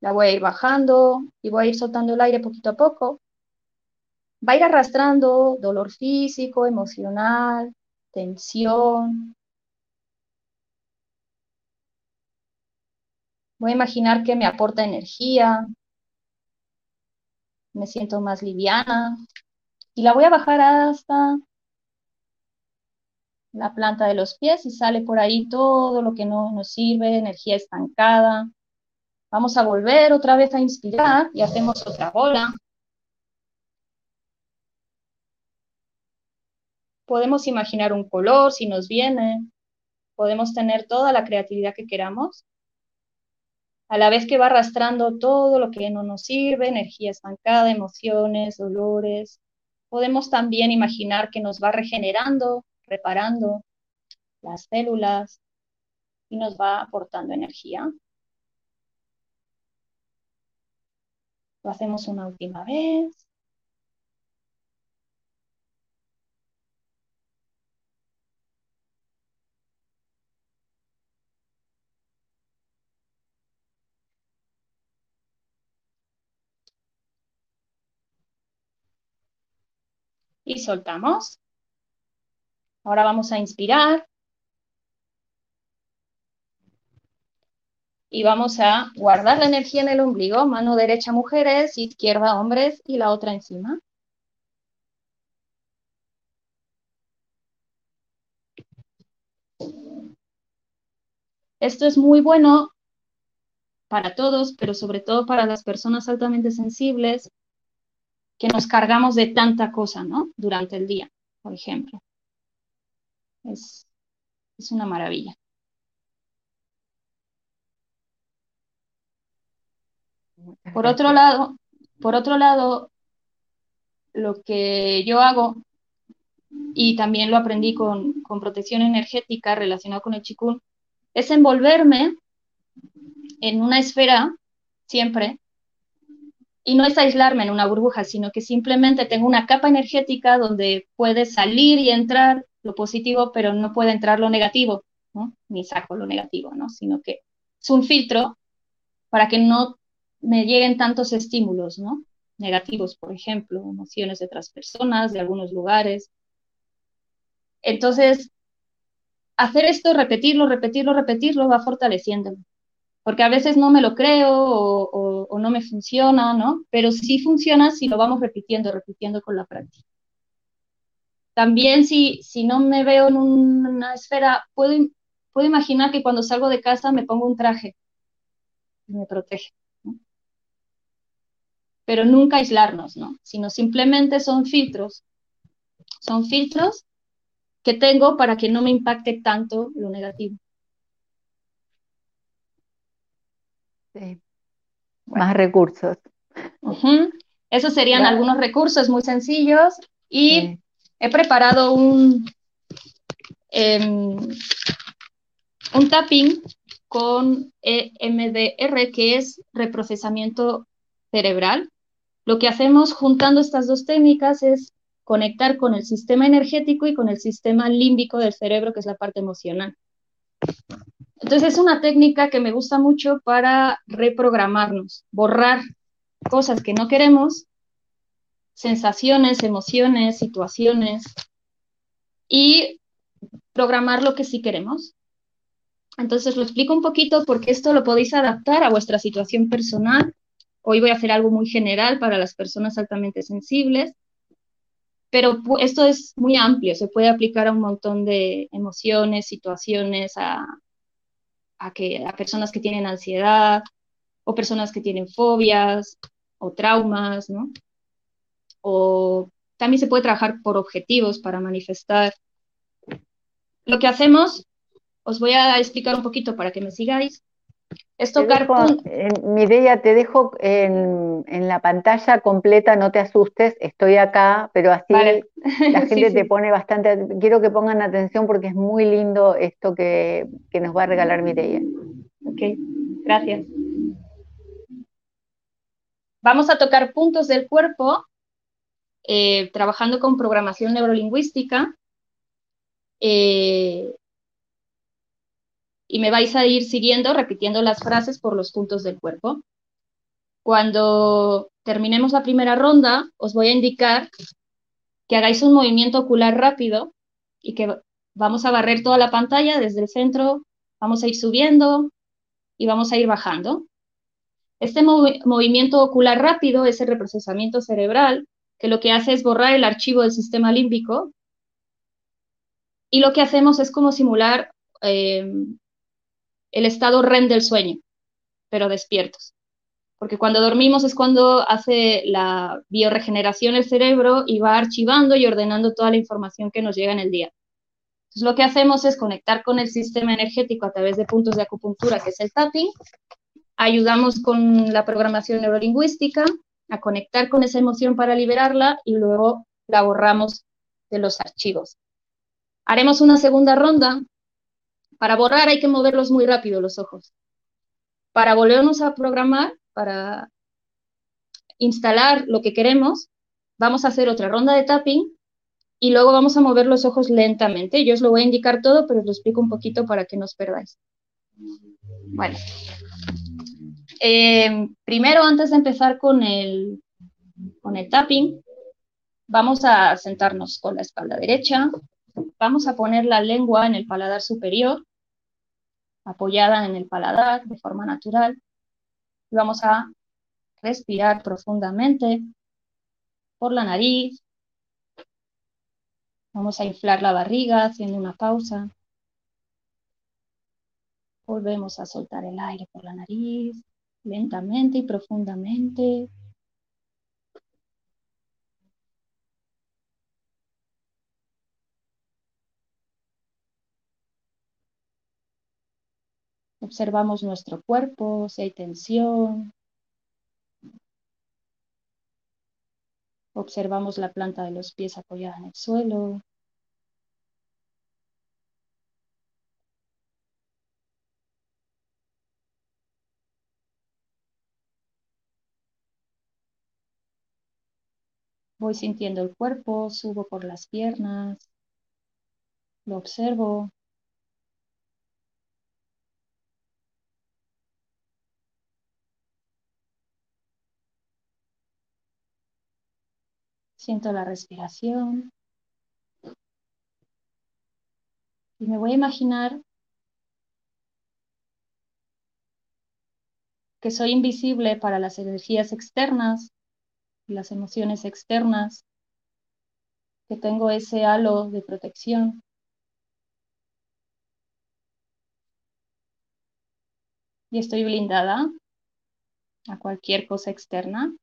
la voy a ir bajando y voy a ir soltando el aire poquito a poco. Va a ir arrastrando dolor físico, emocional, tensión. Voy a imaginar que me aporta energía, me siento más liviana y la voy a bajar hasta la planta de los pies y sale por ahí todo lo que no nos sirve, energía estancada. Vamos a volver otra vez a inspirar y hacemos otra bola. Podemos imaginar un color si nos viene. Podemos tener toda la creatividad que queramos. A la vez que va arrastrando todo lo que no nos sirve, energía estancada, emociones, dolores. Podemos también imaginar que nos va regenerando reparando las células y nos va aportando energía. Lo hacemos una última vez. Y soltamos. Ahora vamos a inspirar. Y vamos a guardar la energía en el ombligo, mano derecha mujeres, izquierda hombres y la otra encima. Esto es muy bueno para todos, pero sobre todo para las personas altamente sensibles que nos cargamos de tanta cosa, ¿no? Durante el día, por ejemplo. Es, una maravilla. Por otro lado, por otro lado, lo que yo hago, y también lo aprendí con, protección energética relacionado con el chikun, es envolverme en una esfera siempre, y no es aislarme en una burbuja, sino que simplemente tengo una capa energética donde puede salir y entrar lo positivo, pero no puede entrar lo negativo. Ni saco lo negativo, ¿no? Sino que es un filtro para que no me lleguen tantos estímulos, ¿no? Negativos, por ejemplo, emociones de otras personas, de algunos lugares. Entonces, hacer esto, repetirlo, repetirlo, repetirlo, va fortaleciéndome. Porque a veces no me lo creo no me funciona, ¿no? Pero sí funciona si lo vamos repitiendo, repitiendo con la práctica. También si, si no me veo en una esfera, puedo, puedo imaginar que cuando salgo de casa me pongo un traje y me protege. Pero nunca aislarnos, ¿no? Sino simplemente son filtros. Son filtros que tengo para que no me impacte tanto lo negativo. Sí. Más recursos. Esos serían algunos recursos muy sencillos y he preparado un, em, un tapping con EMDR, que es reprocesamiento cerebral. Lo que hacemos juntando estas dos técnicas es conectar con el sistema energético y con el sistema límbico del cerebro, que es la parte emocional. Entonces es una técnica que me gusta mucho para reprogramarnos, borrar cosas que no queremos sensaciones, emociones, situaciones y programar lo que sí queremos. Entonces lo explico un poquito porque esto lo podéis adaptar a vuestra situación personal. Hoy voy a hacer algo muy general para las personas altamente sensibles, pero esto es muy amplio, se puede aplicar a un montón de emociones, situaciones, a, que, a personas que tienen ansiedad o personas que tienen fobias o traumas, ¿no? o también se puede trabajar por objetivos para manifestar. Lo que hacemos, os voy a explicar un poquito para que me sigáis. Es tocar Mireia, te dejo en, la pantalla completa, no te asustes, estoy acá, pero así la gente te pone bastante, quiero que pongan atención porque es muy lindo esto que, que nos va a regalar Mireia. Ok, gracias. vamos a tocar puntos del cuerpo eh, trabajando con programación neurolingüística. Eh, y me vais a ir siguiendo, repitiendo las frases por los puntos del cuerpo. Cuando terminemos la primera ronda, os voy a indicar que hagáis un movimiento ocular rápido y que vamos a barrer toda la pantalla desde el centro, vamos a ir subiendo y vamos a ir bajando. Este movimiento ocular rápido es el reprocesamiento cerebral, que lo que hace es borrar el archivo del sistema límbico y lo que hacemos es como simular eh, el estado REM del sueño, pero despiertos. Porque cuando dormimos es cuando hace la bioregeneración el cerebro y va archivando y ordenando toda la información que nos llega en el día. Entonces lo que hacemos es conectar con el sistema energético a través de puntos de acupuntura, que es el tapping. Ayudamos con la programación neurolingüística a conectar con esa emoción para liberarla y luego la borramos de los archivos. Haremos una segunda ronda. Para borrar hay que moverlos muy rápido los ojos. Para volvernos a programar, para instalar lo que queremos, vamos a hacer otra ronda de tapping y luego vamos a mover los ojos lentamente. Yo os lo voy a indicar todo, pero os lo explico un poquito para que no os perdáis. Bueno, eh, primero, antes de empezar con el, con el tapping, vamos a sentarnos con la espalda derecha. Vamos a poner la lengua en el paladar superior, apoyada en el paladar de forma natural. Y vamos a respirar profundamente por la nariz. Vamos a inflar la barriga haciendo una pausa. Volvemos a soltar el aire por la nariz lentamente y profundamente. Observamos nuestro cuerpo, si hay tensión. Observamos la planta de los pies apoyada en el suelo. Voy sintiendo el cuerpo, subo por las piernas, lo observo. Siento la respiración. Y me voy a imaginar que soy invisible para las energías externas las emociones externas, que tengo ese halo de protección. Y estoy blindada a cualquier cosa externa.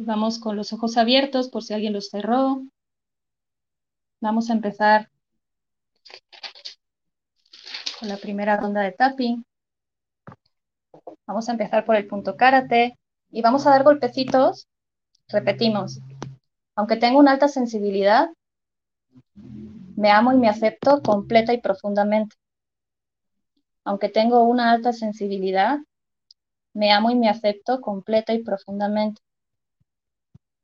Vamos con los ojos abiertos por si alguien los cerró. Vamos a empezar con la primera ronda de tapping. Vamos a empezar por el punto karate y vamos a dar golpecitos. Repetimos, aunque tengo una alta sensibilidad, me amo y me acepto completa y profundamente. Aunque tengo una alta sensibilidad, me amo y me acepto completa y profundamente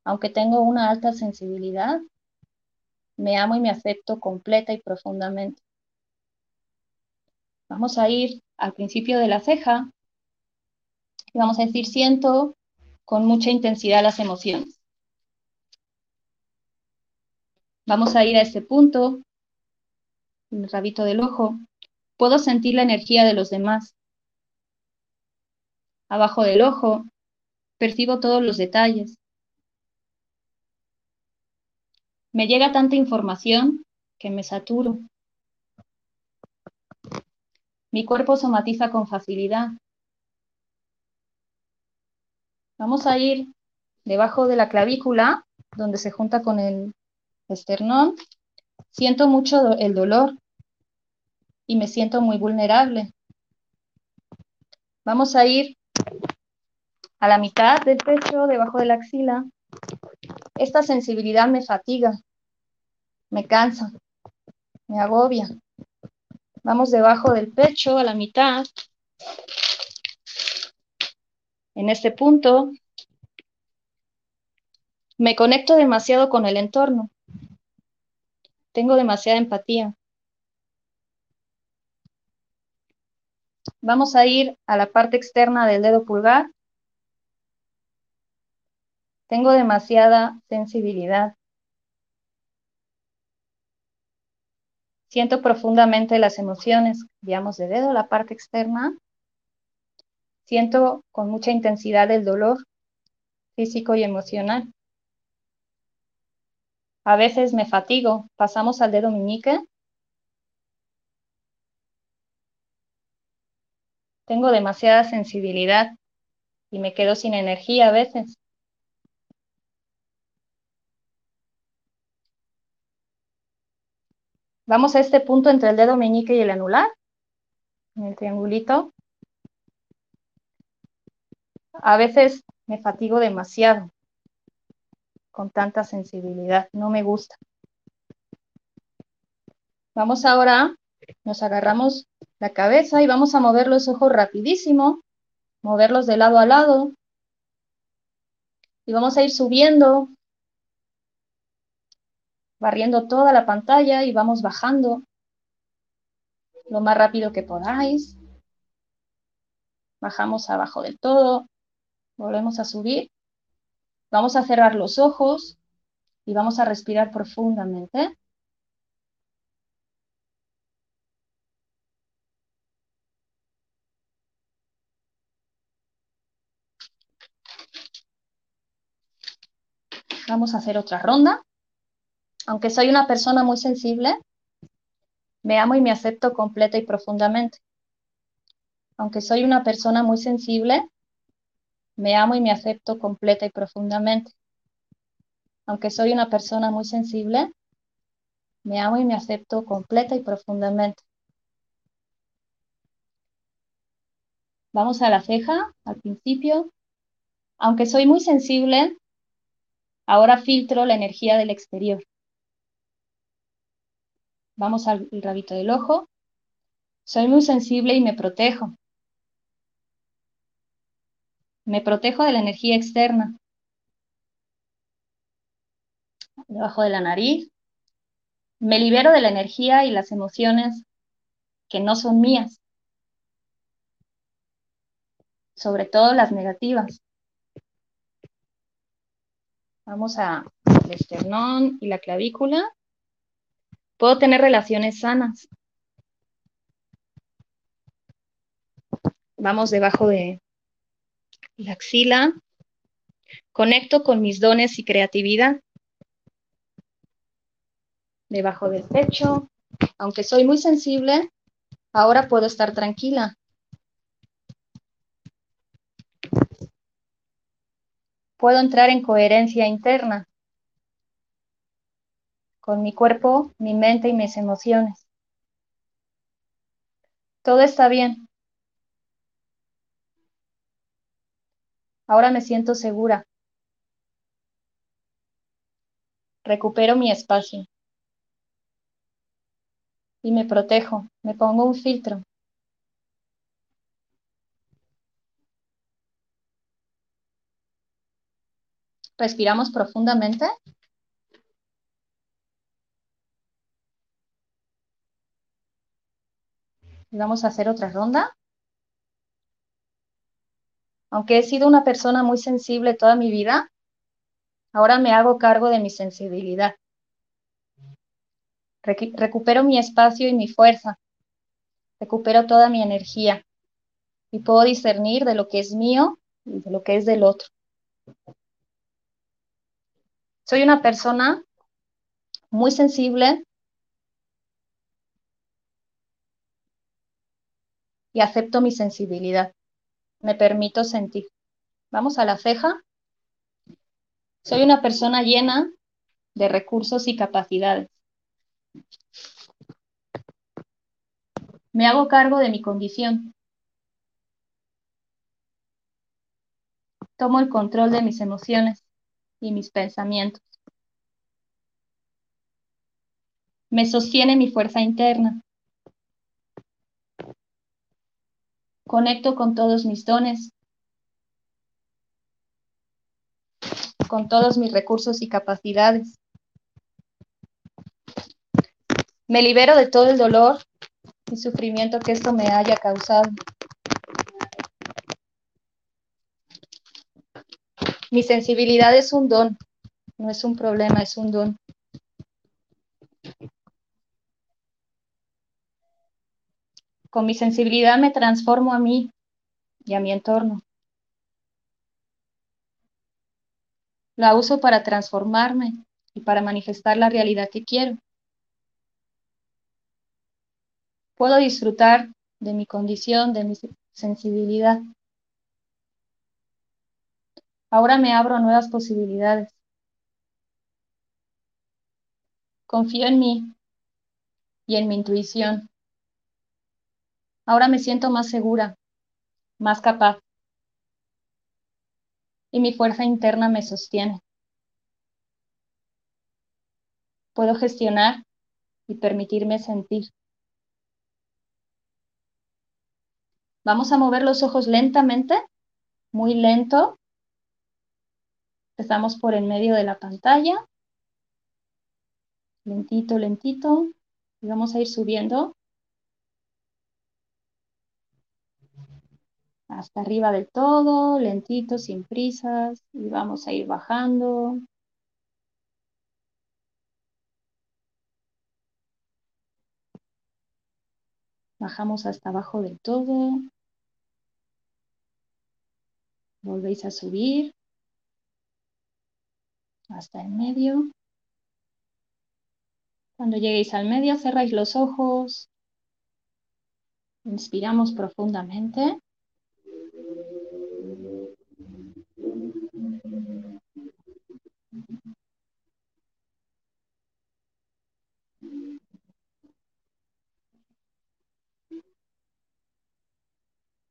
aunque tengo una alta sensibilidad, me amo y me acepto completa y profundamente. Vamos a ir al principio de la ceja y vamos a decir siento con mucha intensidad las emociones. Vamos a ir a este punto, el rabito del ojo. Puedo sentir la energía de los demás. Abajo del ojo, percibo todos los detalles. Me llega tanta información que me saturo. Mi cuerpo somatiza con facilidad. Vamos a ir debajo de la clavícula, donde se junta con el esternón. Siento mucho el dolor y me siento muy vulnerable. Vamos a ir a la mitad del pecho, debajo de la axila. Esta sensibilidad me fatiga, me cansa, me agobia. Vamos debajo del pecho, a la mitad. En este punto, me conecto demasiado con el entorno. Tengo demasiada empatía. Vamos a ir a la parte externa del dedo pulgar. Tengo demasiada sensibilidad. Siento profundamente las emociones. Veamos de dedo la parte externa. Siento con mucha intensidad el dolor físico y emocional. A veces me fatigo. Pasamos al dedo meñique. Tengo demasiada sensibilidad y me quedo sin energía a veces. Vamos a este punto entre el dedo meñique y el anular, en el triangulito. A veces me fatigo demasiado con tanta sensibilidad, no me gusta. Vamos ahora, nos agarramos la cabeza y vamos a mover los ojos rapidísimo, moverlos de lado a lado. Y vamos a ir subiendo, barriendo toda la pantalla y vamos bajando lo más rápido que podáis. Bajamos abajo del todo, volvemos a subir. Vamos a cerrar los ojos y vamos a respirar profundamente. Vamos a hacer otra ronda. Aunque soy una persona muy sensible, me amo y me acepto completa y profundamente. Aunque soy una persona muy sensible, me amo y me acepto completa y profundamente. Aunque soy una persona muy sensible, me amo y me acepto completa y profundamente. Vamos a la ceja al principio. Aunque soy muy sensible, ahora filtro la energía del exterior. Vamos al rabito del ojo. Soy muy sensible y me protejo. Me protejo de la energía externa. Debajo de la nariz. Me libero de la energía y las emociones que no son mías. Sobre todo las negativas. Vamos a el esternón y la clavícula. Puedo tener relaciones sanas. Vamos debajo de la axila. Conecto con mis dones y creatividad. Debajo del pecho. Aunque soy muy sensible, ahora puedo estar tranquila. Puedo entrar en coherencia interna con mi cuerpo, mi mente y mis emociones. Todo está bien. Ahora me siento segura. Recupero mi espacio. Y me protejo. Me pongo un filtro. Respiramos profundamente. Vamos a hacer otra ronda. Aunque he sido una persona muy sensible toda mi vida, ahora me hago cargo de mi sensibilidad. recupero mi espacio y mi fuerza. Recupero toda mi energía y puedo discernir de lo que es mío y de lo que es del otro. Soy una persona muy sensible y acepto mi sensibilidad. Me permito sentir. Vamos a la ceja. Soy una persona llena de recursos y capacidades. Me hago cargo de mi condición. Tomo el control de mis emociones y mis pensamientos. Me sostiene mi fuerza interna. Conecto con todos mis dones, con todos mis recursos y capacidades. Me libero de todo el dolor y sufrimiento que esto me haya causado. Mi sensibilidad es un don, no es un problema, es un don. Con mi sensibilidad me transformo a mí y a mi entorno. La uso para transformarme y para manifestar la realidad que quiero. Puedo disfrutar de mi condición, de mi sensibilidad. Ahora me abro a nuevas posibilidades. Confío en mí y en mi intuición. Ahora me siento más segura, más capaz. Y mi fuerza interna me sostiene. Puedo gestionar y permitirme sentir. Vamos a mover los ojos lentamente, muy lento. Empezamos por el medio de la pantalla. Lentito, lentito. Y vamos a ir subiendo hasta arriba del todo, lentito, sin prisas, y vamos a ir bajando. Bajamos hasta abajo del todo. Volvéis a subir hasta el medio. Cuando lleguéis al medio, cerráis los ojos. Inspiramos profundamente.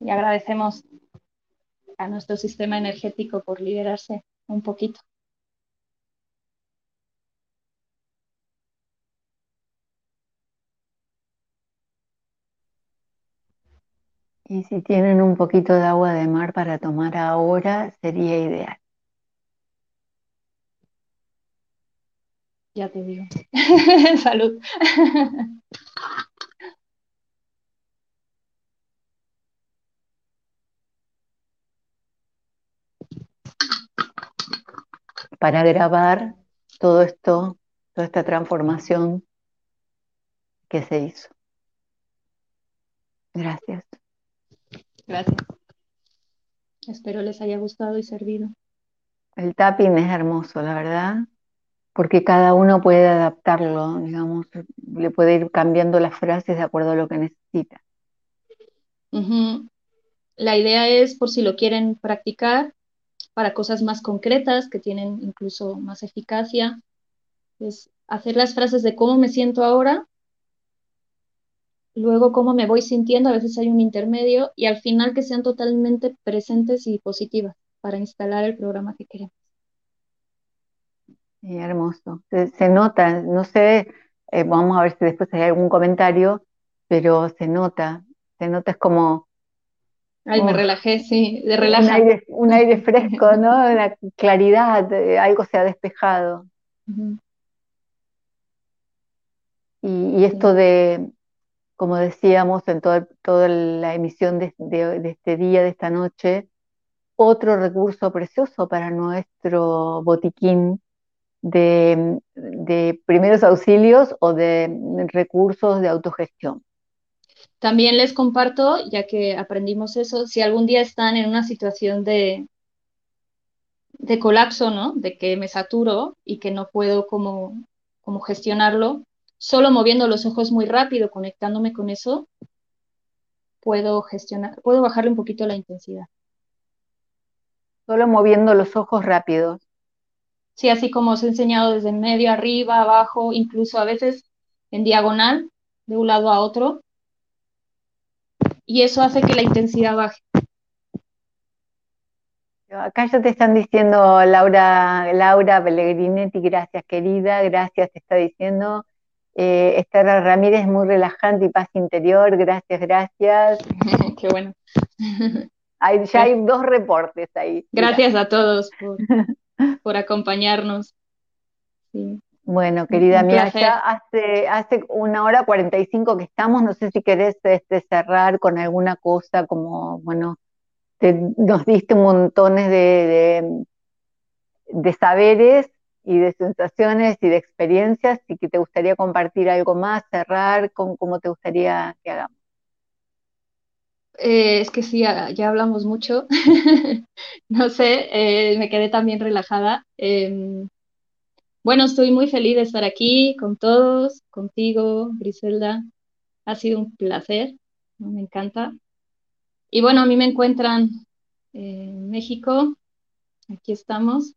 Y agradecemos a nuestro sistema energético por liberarse un poquito. Y si tienen un poquito de agua de mar para tomar ahora, sería ideal. Ya te digo. Salud. Para grabar todo esto, toda esta transformación que se hizo. Gracias. Gracias. Espero les haya gustado y servido. El tapping es hermoso, la verdad, porque cada uno puede adaptarlo, digamos, le puede ir cambiando las frases de acuerdo a lo que necesita. La idea es, por si lo quieren practicar, para cosas más concretas que tienen incluso más eficacia, es hacer las frases de cómo me siento ahora luego cómo me voy sintiendo, a veces hay un intermedio y al final que sean totalmente presentes y positivas para instalar el programa que queremos. hermoso. Se, nota, no sé, eh, vamos a ver si después hay algún comentario, pero se nota, se nota es como... Ay, me relajé, sí, de relaja. Un aire, fresco, ¿no? La claridad, eh, algo se ha despejado. y, esto de, como decíamos en toda la emisión de, este día, de esta noche, otro recurso precioso para nuestro botiquín de, primeros auxilios o de recursos de autogestión. También les comparto, ya que aprendimos eso, si algún día están en una situación de, de colapso, ¿no? De que me saturo y que no puedo como, como gestionarlo, solo moviendo los ojos muy rápido, conectándome con eso, puedo gestionar, puedo bajarle un poquito la intensidad. Solo moviendo los ojos rápidos. Sí, así como os he enseñado desde medio, arriba, abajo, incluso a veces en diagonal, de un lado a otro. Y eso hace que la intensidad baje. Acá ya te están diciendo Laura, Laura Pellegrinetti, gracias querida, gracias, te está diciendo. Eh, Esther Ramírez, muy relajante y paz interior, gracias, gracias. Qué bueno. Hay, ya hay dos reportes ahí. Gracias a todos por, acompañarnos. Bueno, querida mía, ya hace, hace una hora cuarenta y cinco que estamos, no sé si querés este, cerrar con alguna cosa como, bueno, nos diste montones de, de, saberes y de sensaciones y de experiencias y que te gustaría compartir algo más, cerrar, con cómo te gustaría que hagamos. Eh, es que sí, ya, hablamos mucho. no sé, eh, me quedé también relajada. Em, bueno, estoy muy feliz de estar aquí con todos, contigo, Griselda. Ha sido un placer, me encanta. Y bueno, a mí me encuentran en México, aquí estamos.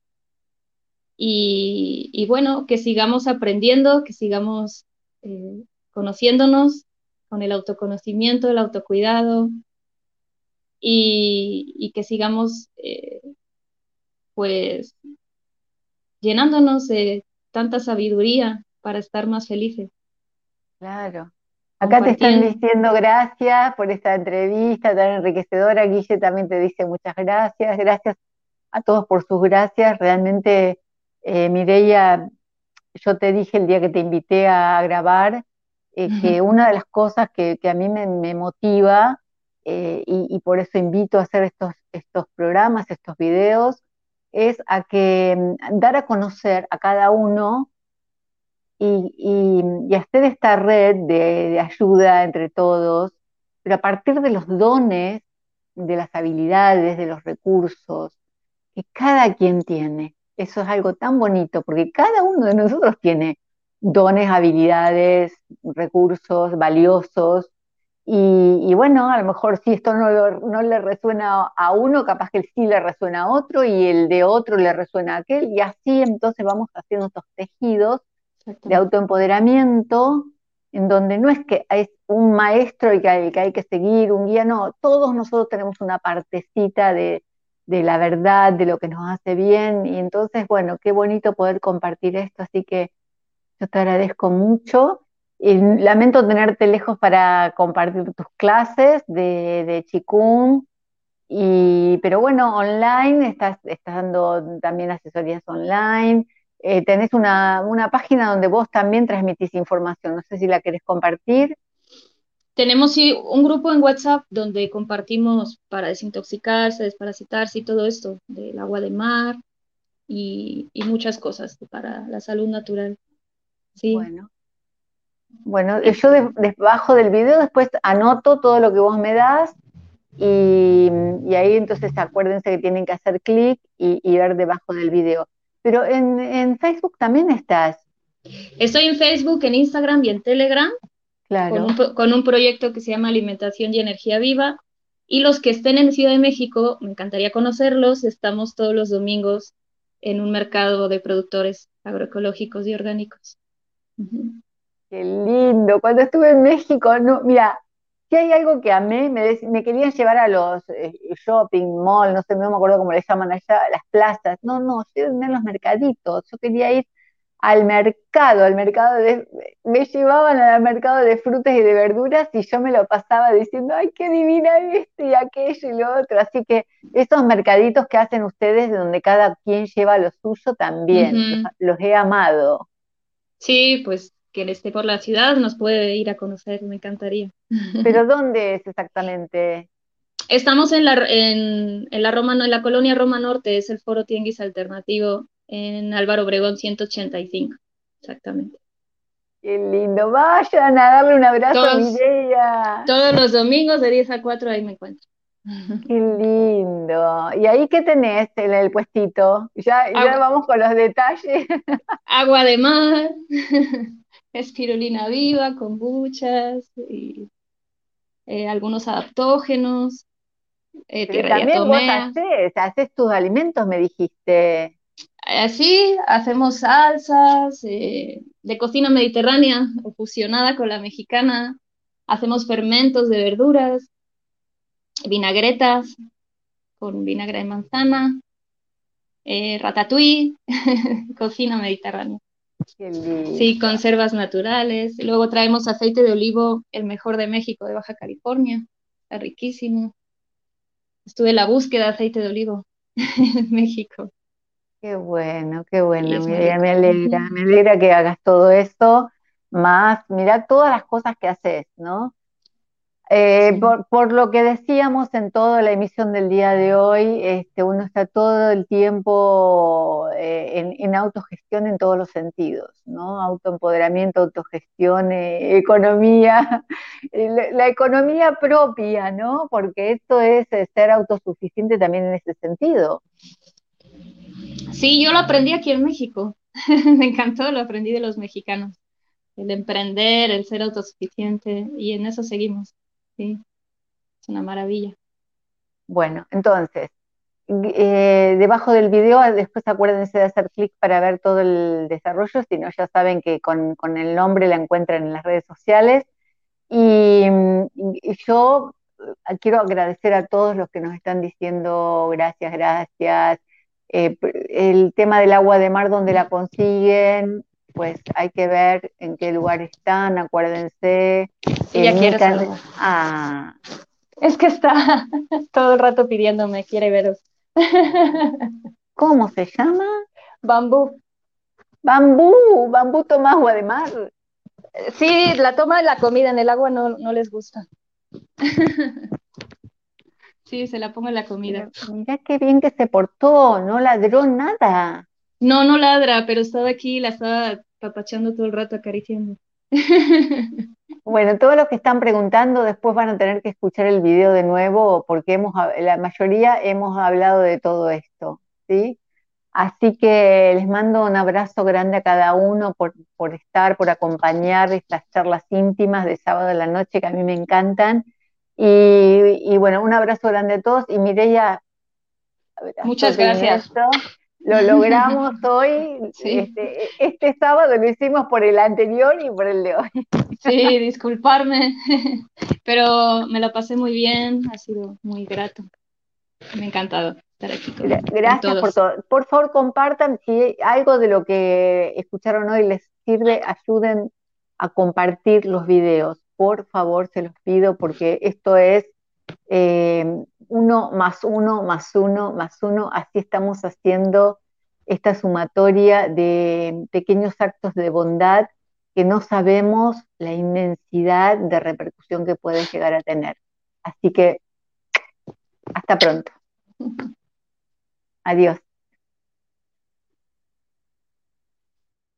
Y, bueno, que sigamos aprendiendo, que sigamos eh, conociéndonos con el autoconocimiento, el autocuidado y, que sigamos eh, pues llenándonos de tanta sabiduría para estar más felices. Claro, Acá te están diciendo gracias por esta entrevista tan enriquecedora. Guille también te dice muchas gracias. Gracias a todos por sus gracias. Realmente, eh, Mireia, yo te dije el día que te invité a grabar eh, que una de las cosas que, a mí me, motiva eh, y, por eso invito a hacer estos, estos programas, estos videos, es a que mm, dar a conocer a cada uno y, hacer esta red de, ayuda entre todos, pero a partir de los dones, de las habilidades, de los recursos que cada quien tiene. Eso es algo tan bonito, porque cada uno de nosotros tiene dones, habilidades, recursos valiosos. Y, bueno, a lo mejor si esto no, no, le resuena a uno, capaz que sí le resuena a otro y el de otro le resuena a aquel. Y así entonces vamos haciendo estos tejidos de autoempoderamiento, en donde no es que es un maestro y que hay, que hay que seguir, un guía, no, todos nosotros tenemos una partecita de, la verdad, de lo que nos hace bien, y entonces, bueno, qué bonito poder compartir esto, así que yo te agradezco mucho. Y lamento tenerte lejos para compartir tus clases de, de Chikung, y, pero bueno, online, estás, estás dando también asesorías online, eh, tenés una, página donde vos también transmitís información. No sé si la querés compartir. Tenemos sí, un grupo en WhatsApp donde compartimos para desintoxicarse, desparasitarse y todo esto, del agua de mar y, muchas cosas para la salud natural. Sí. Bueno. Bueno, yo debajo del video después anoto todo lo que vos me das y, ahí entonces acuérdense que tienen que hacer clic y, y ver debajo del video. Pero en, Facebook también estás. Estoy en Facebook, en Instagram y en Telegram. Claro. Con un, proyecto que se llama Alimentación y Energía Viva. Y los que estén en Ciudad de México, me encantaría conocerlos. Estamos todos los domingos en un mercado de productores agroecológicos y orgánicos. Qué lindo. Cuando estuve en México, no, mira, si hay algo que amé, me, me querían llevar a los eh, shopping, mall, no sé, no me acuerdo cómo le llaman allá, las plazas. No, no, llévenme a los mercaditos. Yo quería ir al mercado, al mercado de, me llevaban al mercado de frutas y de verduras y yo me lo pasaba diciendo, ay, qué divina esto y aquello y lo otro. Así que esos mercaditos que hacen ustedes, donde cada quien lleva lo suyo, también los he amado. Sí, pues quien esté por la ciudad nos puede ir a conocer, me encantaría. ¿Pero dónde es exactamente? Estamos en la, en, la Roma, en la colonia Roma Norte, es el Foro Tianguis Alternativo en Álvaro Obregón 185, exactamente. Qué lindo, vayan a darle un abrazo a Mireia. Todos los domingos de 10 a 4 ahí me encuentro. Qué lindo. ¿Y ahí qué tenés en el puestito? Ya, ya vamos con los detalles. Agua de mar. espirulina viva, kombuchas y eh, algunos adaptógenos. Eh, también vos haces, haces tus alimentos, me dijiste. Así, hacemos salsas eh, de cocina mediterránea o fusionada con la mexicana. Hacemos fermentos de verduras, vinagretas con vinagre de manzana. eh, ratatouille, cocina mediterránea. Sí, conservas naturales. Luego traemos aceite de olivo, el mejor de México, de Baja California. Está riquísimo. Estuve en la búsqueda de aceite de olivo en México. Qué bueno, qué bueno. me alegra, me alegra que hagas todo esto. Más, mira todas las cosas que haces, ¿no? Eh, por, lo que decíamos en toda la emisión del día de hoy, este, uno está todo el tiempo eh, en, autogestión en todos los sentidos, ¿no? Autoempoderamiento, autogestión, eh, economía, la, economía propia, ¿no? Porque esto es ser autosuficiente también en ese sentido. Sí, yo lo aprendí aquí en México. Me encantó, lo aprendí de los mexicanos. El emprender, el ser autosuficiente, y en eso seguimos. Sí, es una maravilla. Bueno, entonces, eh, debajo del video, después acuérdense de hacer clic para ver todo el desarrollo, si no ya saben que con, el nombre la encuentran en las redes sociales. Y, yo eh, quiero agradecer a todos los que nos están diciendo gracias, gracias. Eh, el tema del agua de mar, donde la consiguen, pues hay que ver en qué lugar están, acuérdense. Ella quiere saber. Ah. Es que está todo el rato pidiéndome, quiere veros. ¿Cómo se llama? Bambú. Bambú, bambú toma agua de mar. Sí, la toma la comida, en el agua no, no les gusta. Sí, se la pongo en la comida. mira qué bien que se portó, no ladró nada. No, no ladra, pero estaba aquí, la estaba papachando todo el rato, acariciando. Bueno, todos los que están preguntando después van a tener que escuchar el video de nuevo porque hemos, la mayoría hemos hablado de todo esto, ¿sí? Así que les mando un abrazo grande a cada uno por, por estar, por acompañar estas charlas íntimas de sábado de la noche que a mí me encantan. Y, bueno, un abrazo grande a todos. Y Mireya, muchas gracias lo logramos hoy. Este, este, sábado lo hicimos por el anterior y por el de hoy. Sí, disculparme, pero me la pasé muy bien, ha sido muy grato. Me ha encantado estar aquí. Gracias por todo. Por favor, compartan si algo de lo que escucharon hoy les sirve, ayuden a compartir los videos. Por favor, se los pido porque esto es eh, uno más uno más uno más uno, así estamos haciendo esta sumatoria de pequeños actos de bondad que no sabemos la inmensidad de repercusión que puede llegar a tener. Así que hasta pronto. Adiós.